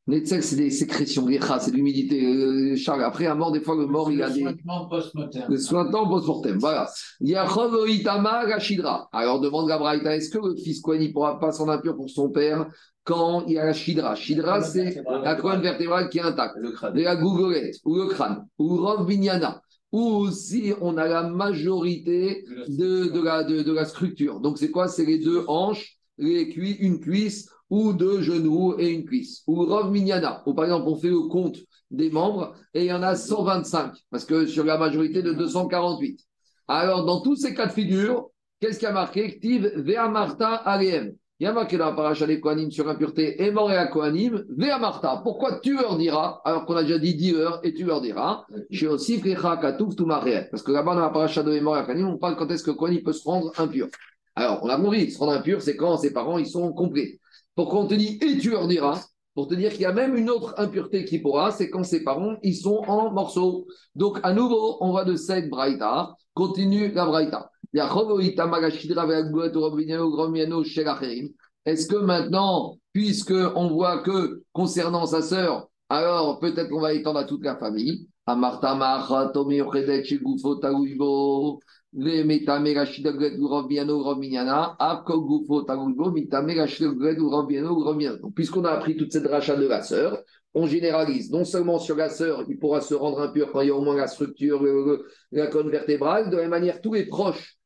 Netzel, c'est des sécrétions, c'est de l'humidité. Euh, Charles, après un mort, des fois, le mort, il a des. Post-mortem. Le post-mortem, voilà. Il y a Itama Gashidra. Alors, demande Gabraïta, est-ce que le fils Cohen, il ne pourra pas s'en impur pour son père quand il y a la Shidra? Shidra, c'est la colonne vertébrale qui est intacte. De la gougolette, ou le crâne, ou Rov Binyana ou si on a la majorité de, de, la, de, la structure. Donc, c'est quoi? C'est les deux hanches, les cuisses, une cuisse ou deux genoux et une cuisse. Ou Rov Minyana, où par exemple on fait le compte des membres et il y en a 125, parce que sur la majorité de 248. Alors, dans tous ces cas de figure, qu'est-ce qui a marqué? Ktiv Ve'amarta Alem. Il y a marqué dans la paracha des Kohanim sur impureté et mort et à Kohanim, Ve'amarta. Pourquoi tu leur diras, alors qu'on a déjà dit 10 heures, et tu leur diras, chez aussi Katouf Parce que là-bas, dans la paracha de à Kohanim, on parle quand est-ce que Kohanim peut se rendre impur. Alors, on a compris, se rendre impur, c'est quand ses parents, ils sont complets. Pourquoi on te dit, et tu leur diras pour te dire qu'il y a même une autre impureté qui pourra, c'est quand ses parents, ils sont en morceaux. Donc, à nouveau, on va de cette braïta, continue la braïta. Est-ce que maintenant, puisque on voit que concernant sa sœur, alors peut-être qu'on va étendre à toute la famille. Puisqu'on a appris toute cette rachat de la sœur, on généralise. Non seulement sur la sœur, il pourra se rendre impur quand il y a au moins la structure, la colonne vertébrale, de la même manière, tous les proches,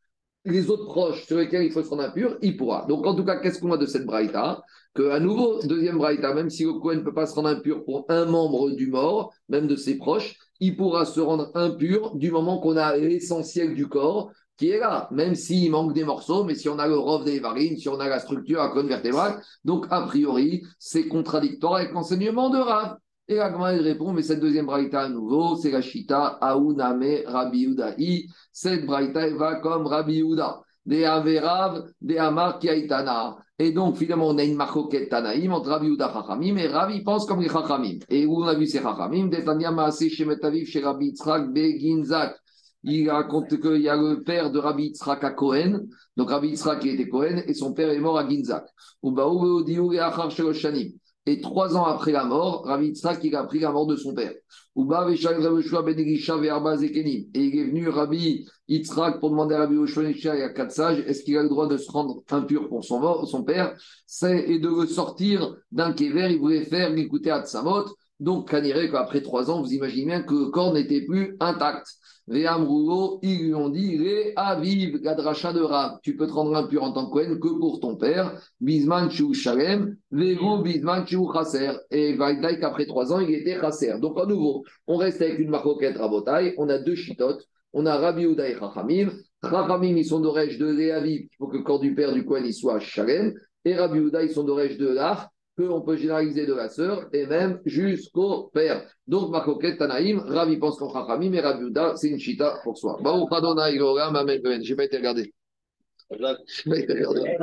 les autres proches sur lesquels il faut se rendre impur, il pourra. Donc en tout cas, qu'est-ce qu'on a de cette braïta? Que à nouveau, deuxième braïta, même si le ne peut pas se rendre impur pour un membre du mort, même de ses proches, il pourra se rendre impur du moment qu'on a l'essentiel du corps qui est là, même s'il manque des morceaux, mais si on a le rov des varines, si on a la structure à colonne vertébrale, donc a priori, c'est contradictoire avec l'enseignement de Rav. Et comment il répond Mais cette deuxième braïta à nouveau, c'est la Shita Aouname Rabbi Udahi. Cette braïta, va comme Rabbi Uda. Des Averav, des Amar Kiaitana. Et donc, finalement, on a une marcoquette Tanaïm entre Rabbi Uda Chachamim et Rabbi pense comme les Chachamim. Et où on a vu ces Chachamim? Detania Maaseh Shemetaviv chez Rabbi Tzrak Beginzak. Il raconte qu'il y a le père de Rabbi Tzrak à Cohen. Donc, Rabbi Tzrak qui était Cohen et son père est mort à Ginzak. Et trois ans après la mort, Rabbi Tzrak il a pris la mort de son père. Ben et il est venu Rabbi Yitzhak pour demander à Rabbi Yoshua il y a quatre sages, est-ce qu'il a le droit de se rendre impur pour son, père? Et de sortir d'un kéver, il voulait faire l'écouter à Tsamot. Donc, qu'après trois ans, vous imaginez bien que le corps n'était plus intact. Amroulo, ils lui ont dit Ré aviv, gadracha de Rav, tu peux te rendre impur en tant que Kohen que pour ton père. Bisman chou shalem, vego bisman chou chaser. Et Vaïdaï qu'après trois ans, il était chaser. Donc, à nouveau, on reste avec une maroquette rabotaille, on a deux chitotes, on a Rabbi Uda et Chachamim. Chachamim, ils sont d'orège de Réaviv, il faut que le corps du père du Kohen il soit shalem. Et Rabbi Uda, ils sont d'orège de Lach qu'on peut généraliser de la sœur et même jusqu'au père. Donc, Makoket Tanaïm, Ravi pense qu'en Chachamim et Ravi c'est une chita pour soi. Baruch Adonai, Amen. Je n'ai pas été regardé. Je n'ai pas été regardé.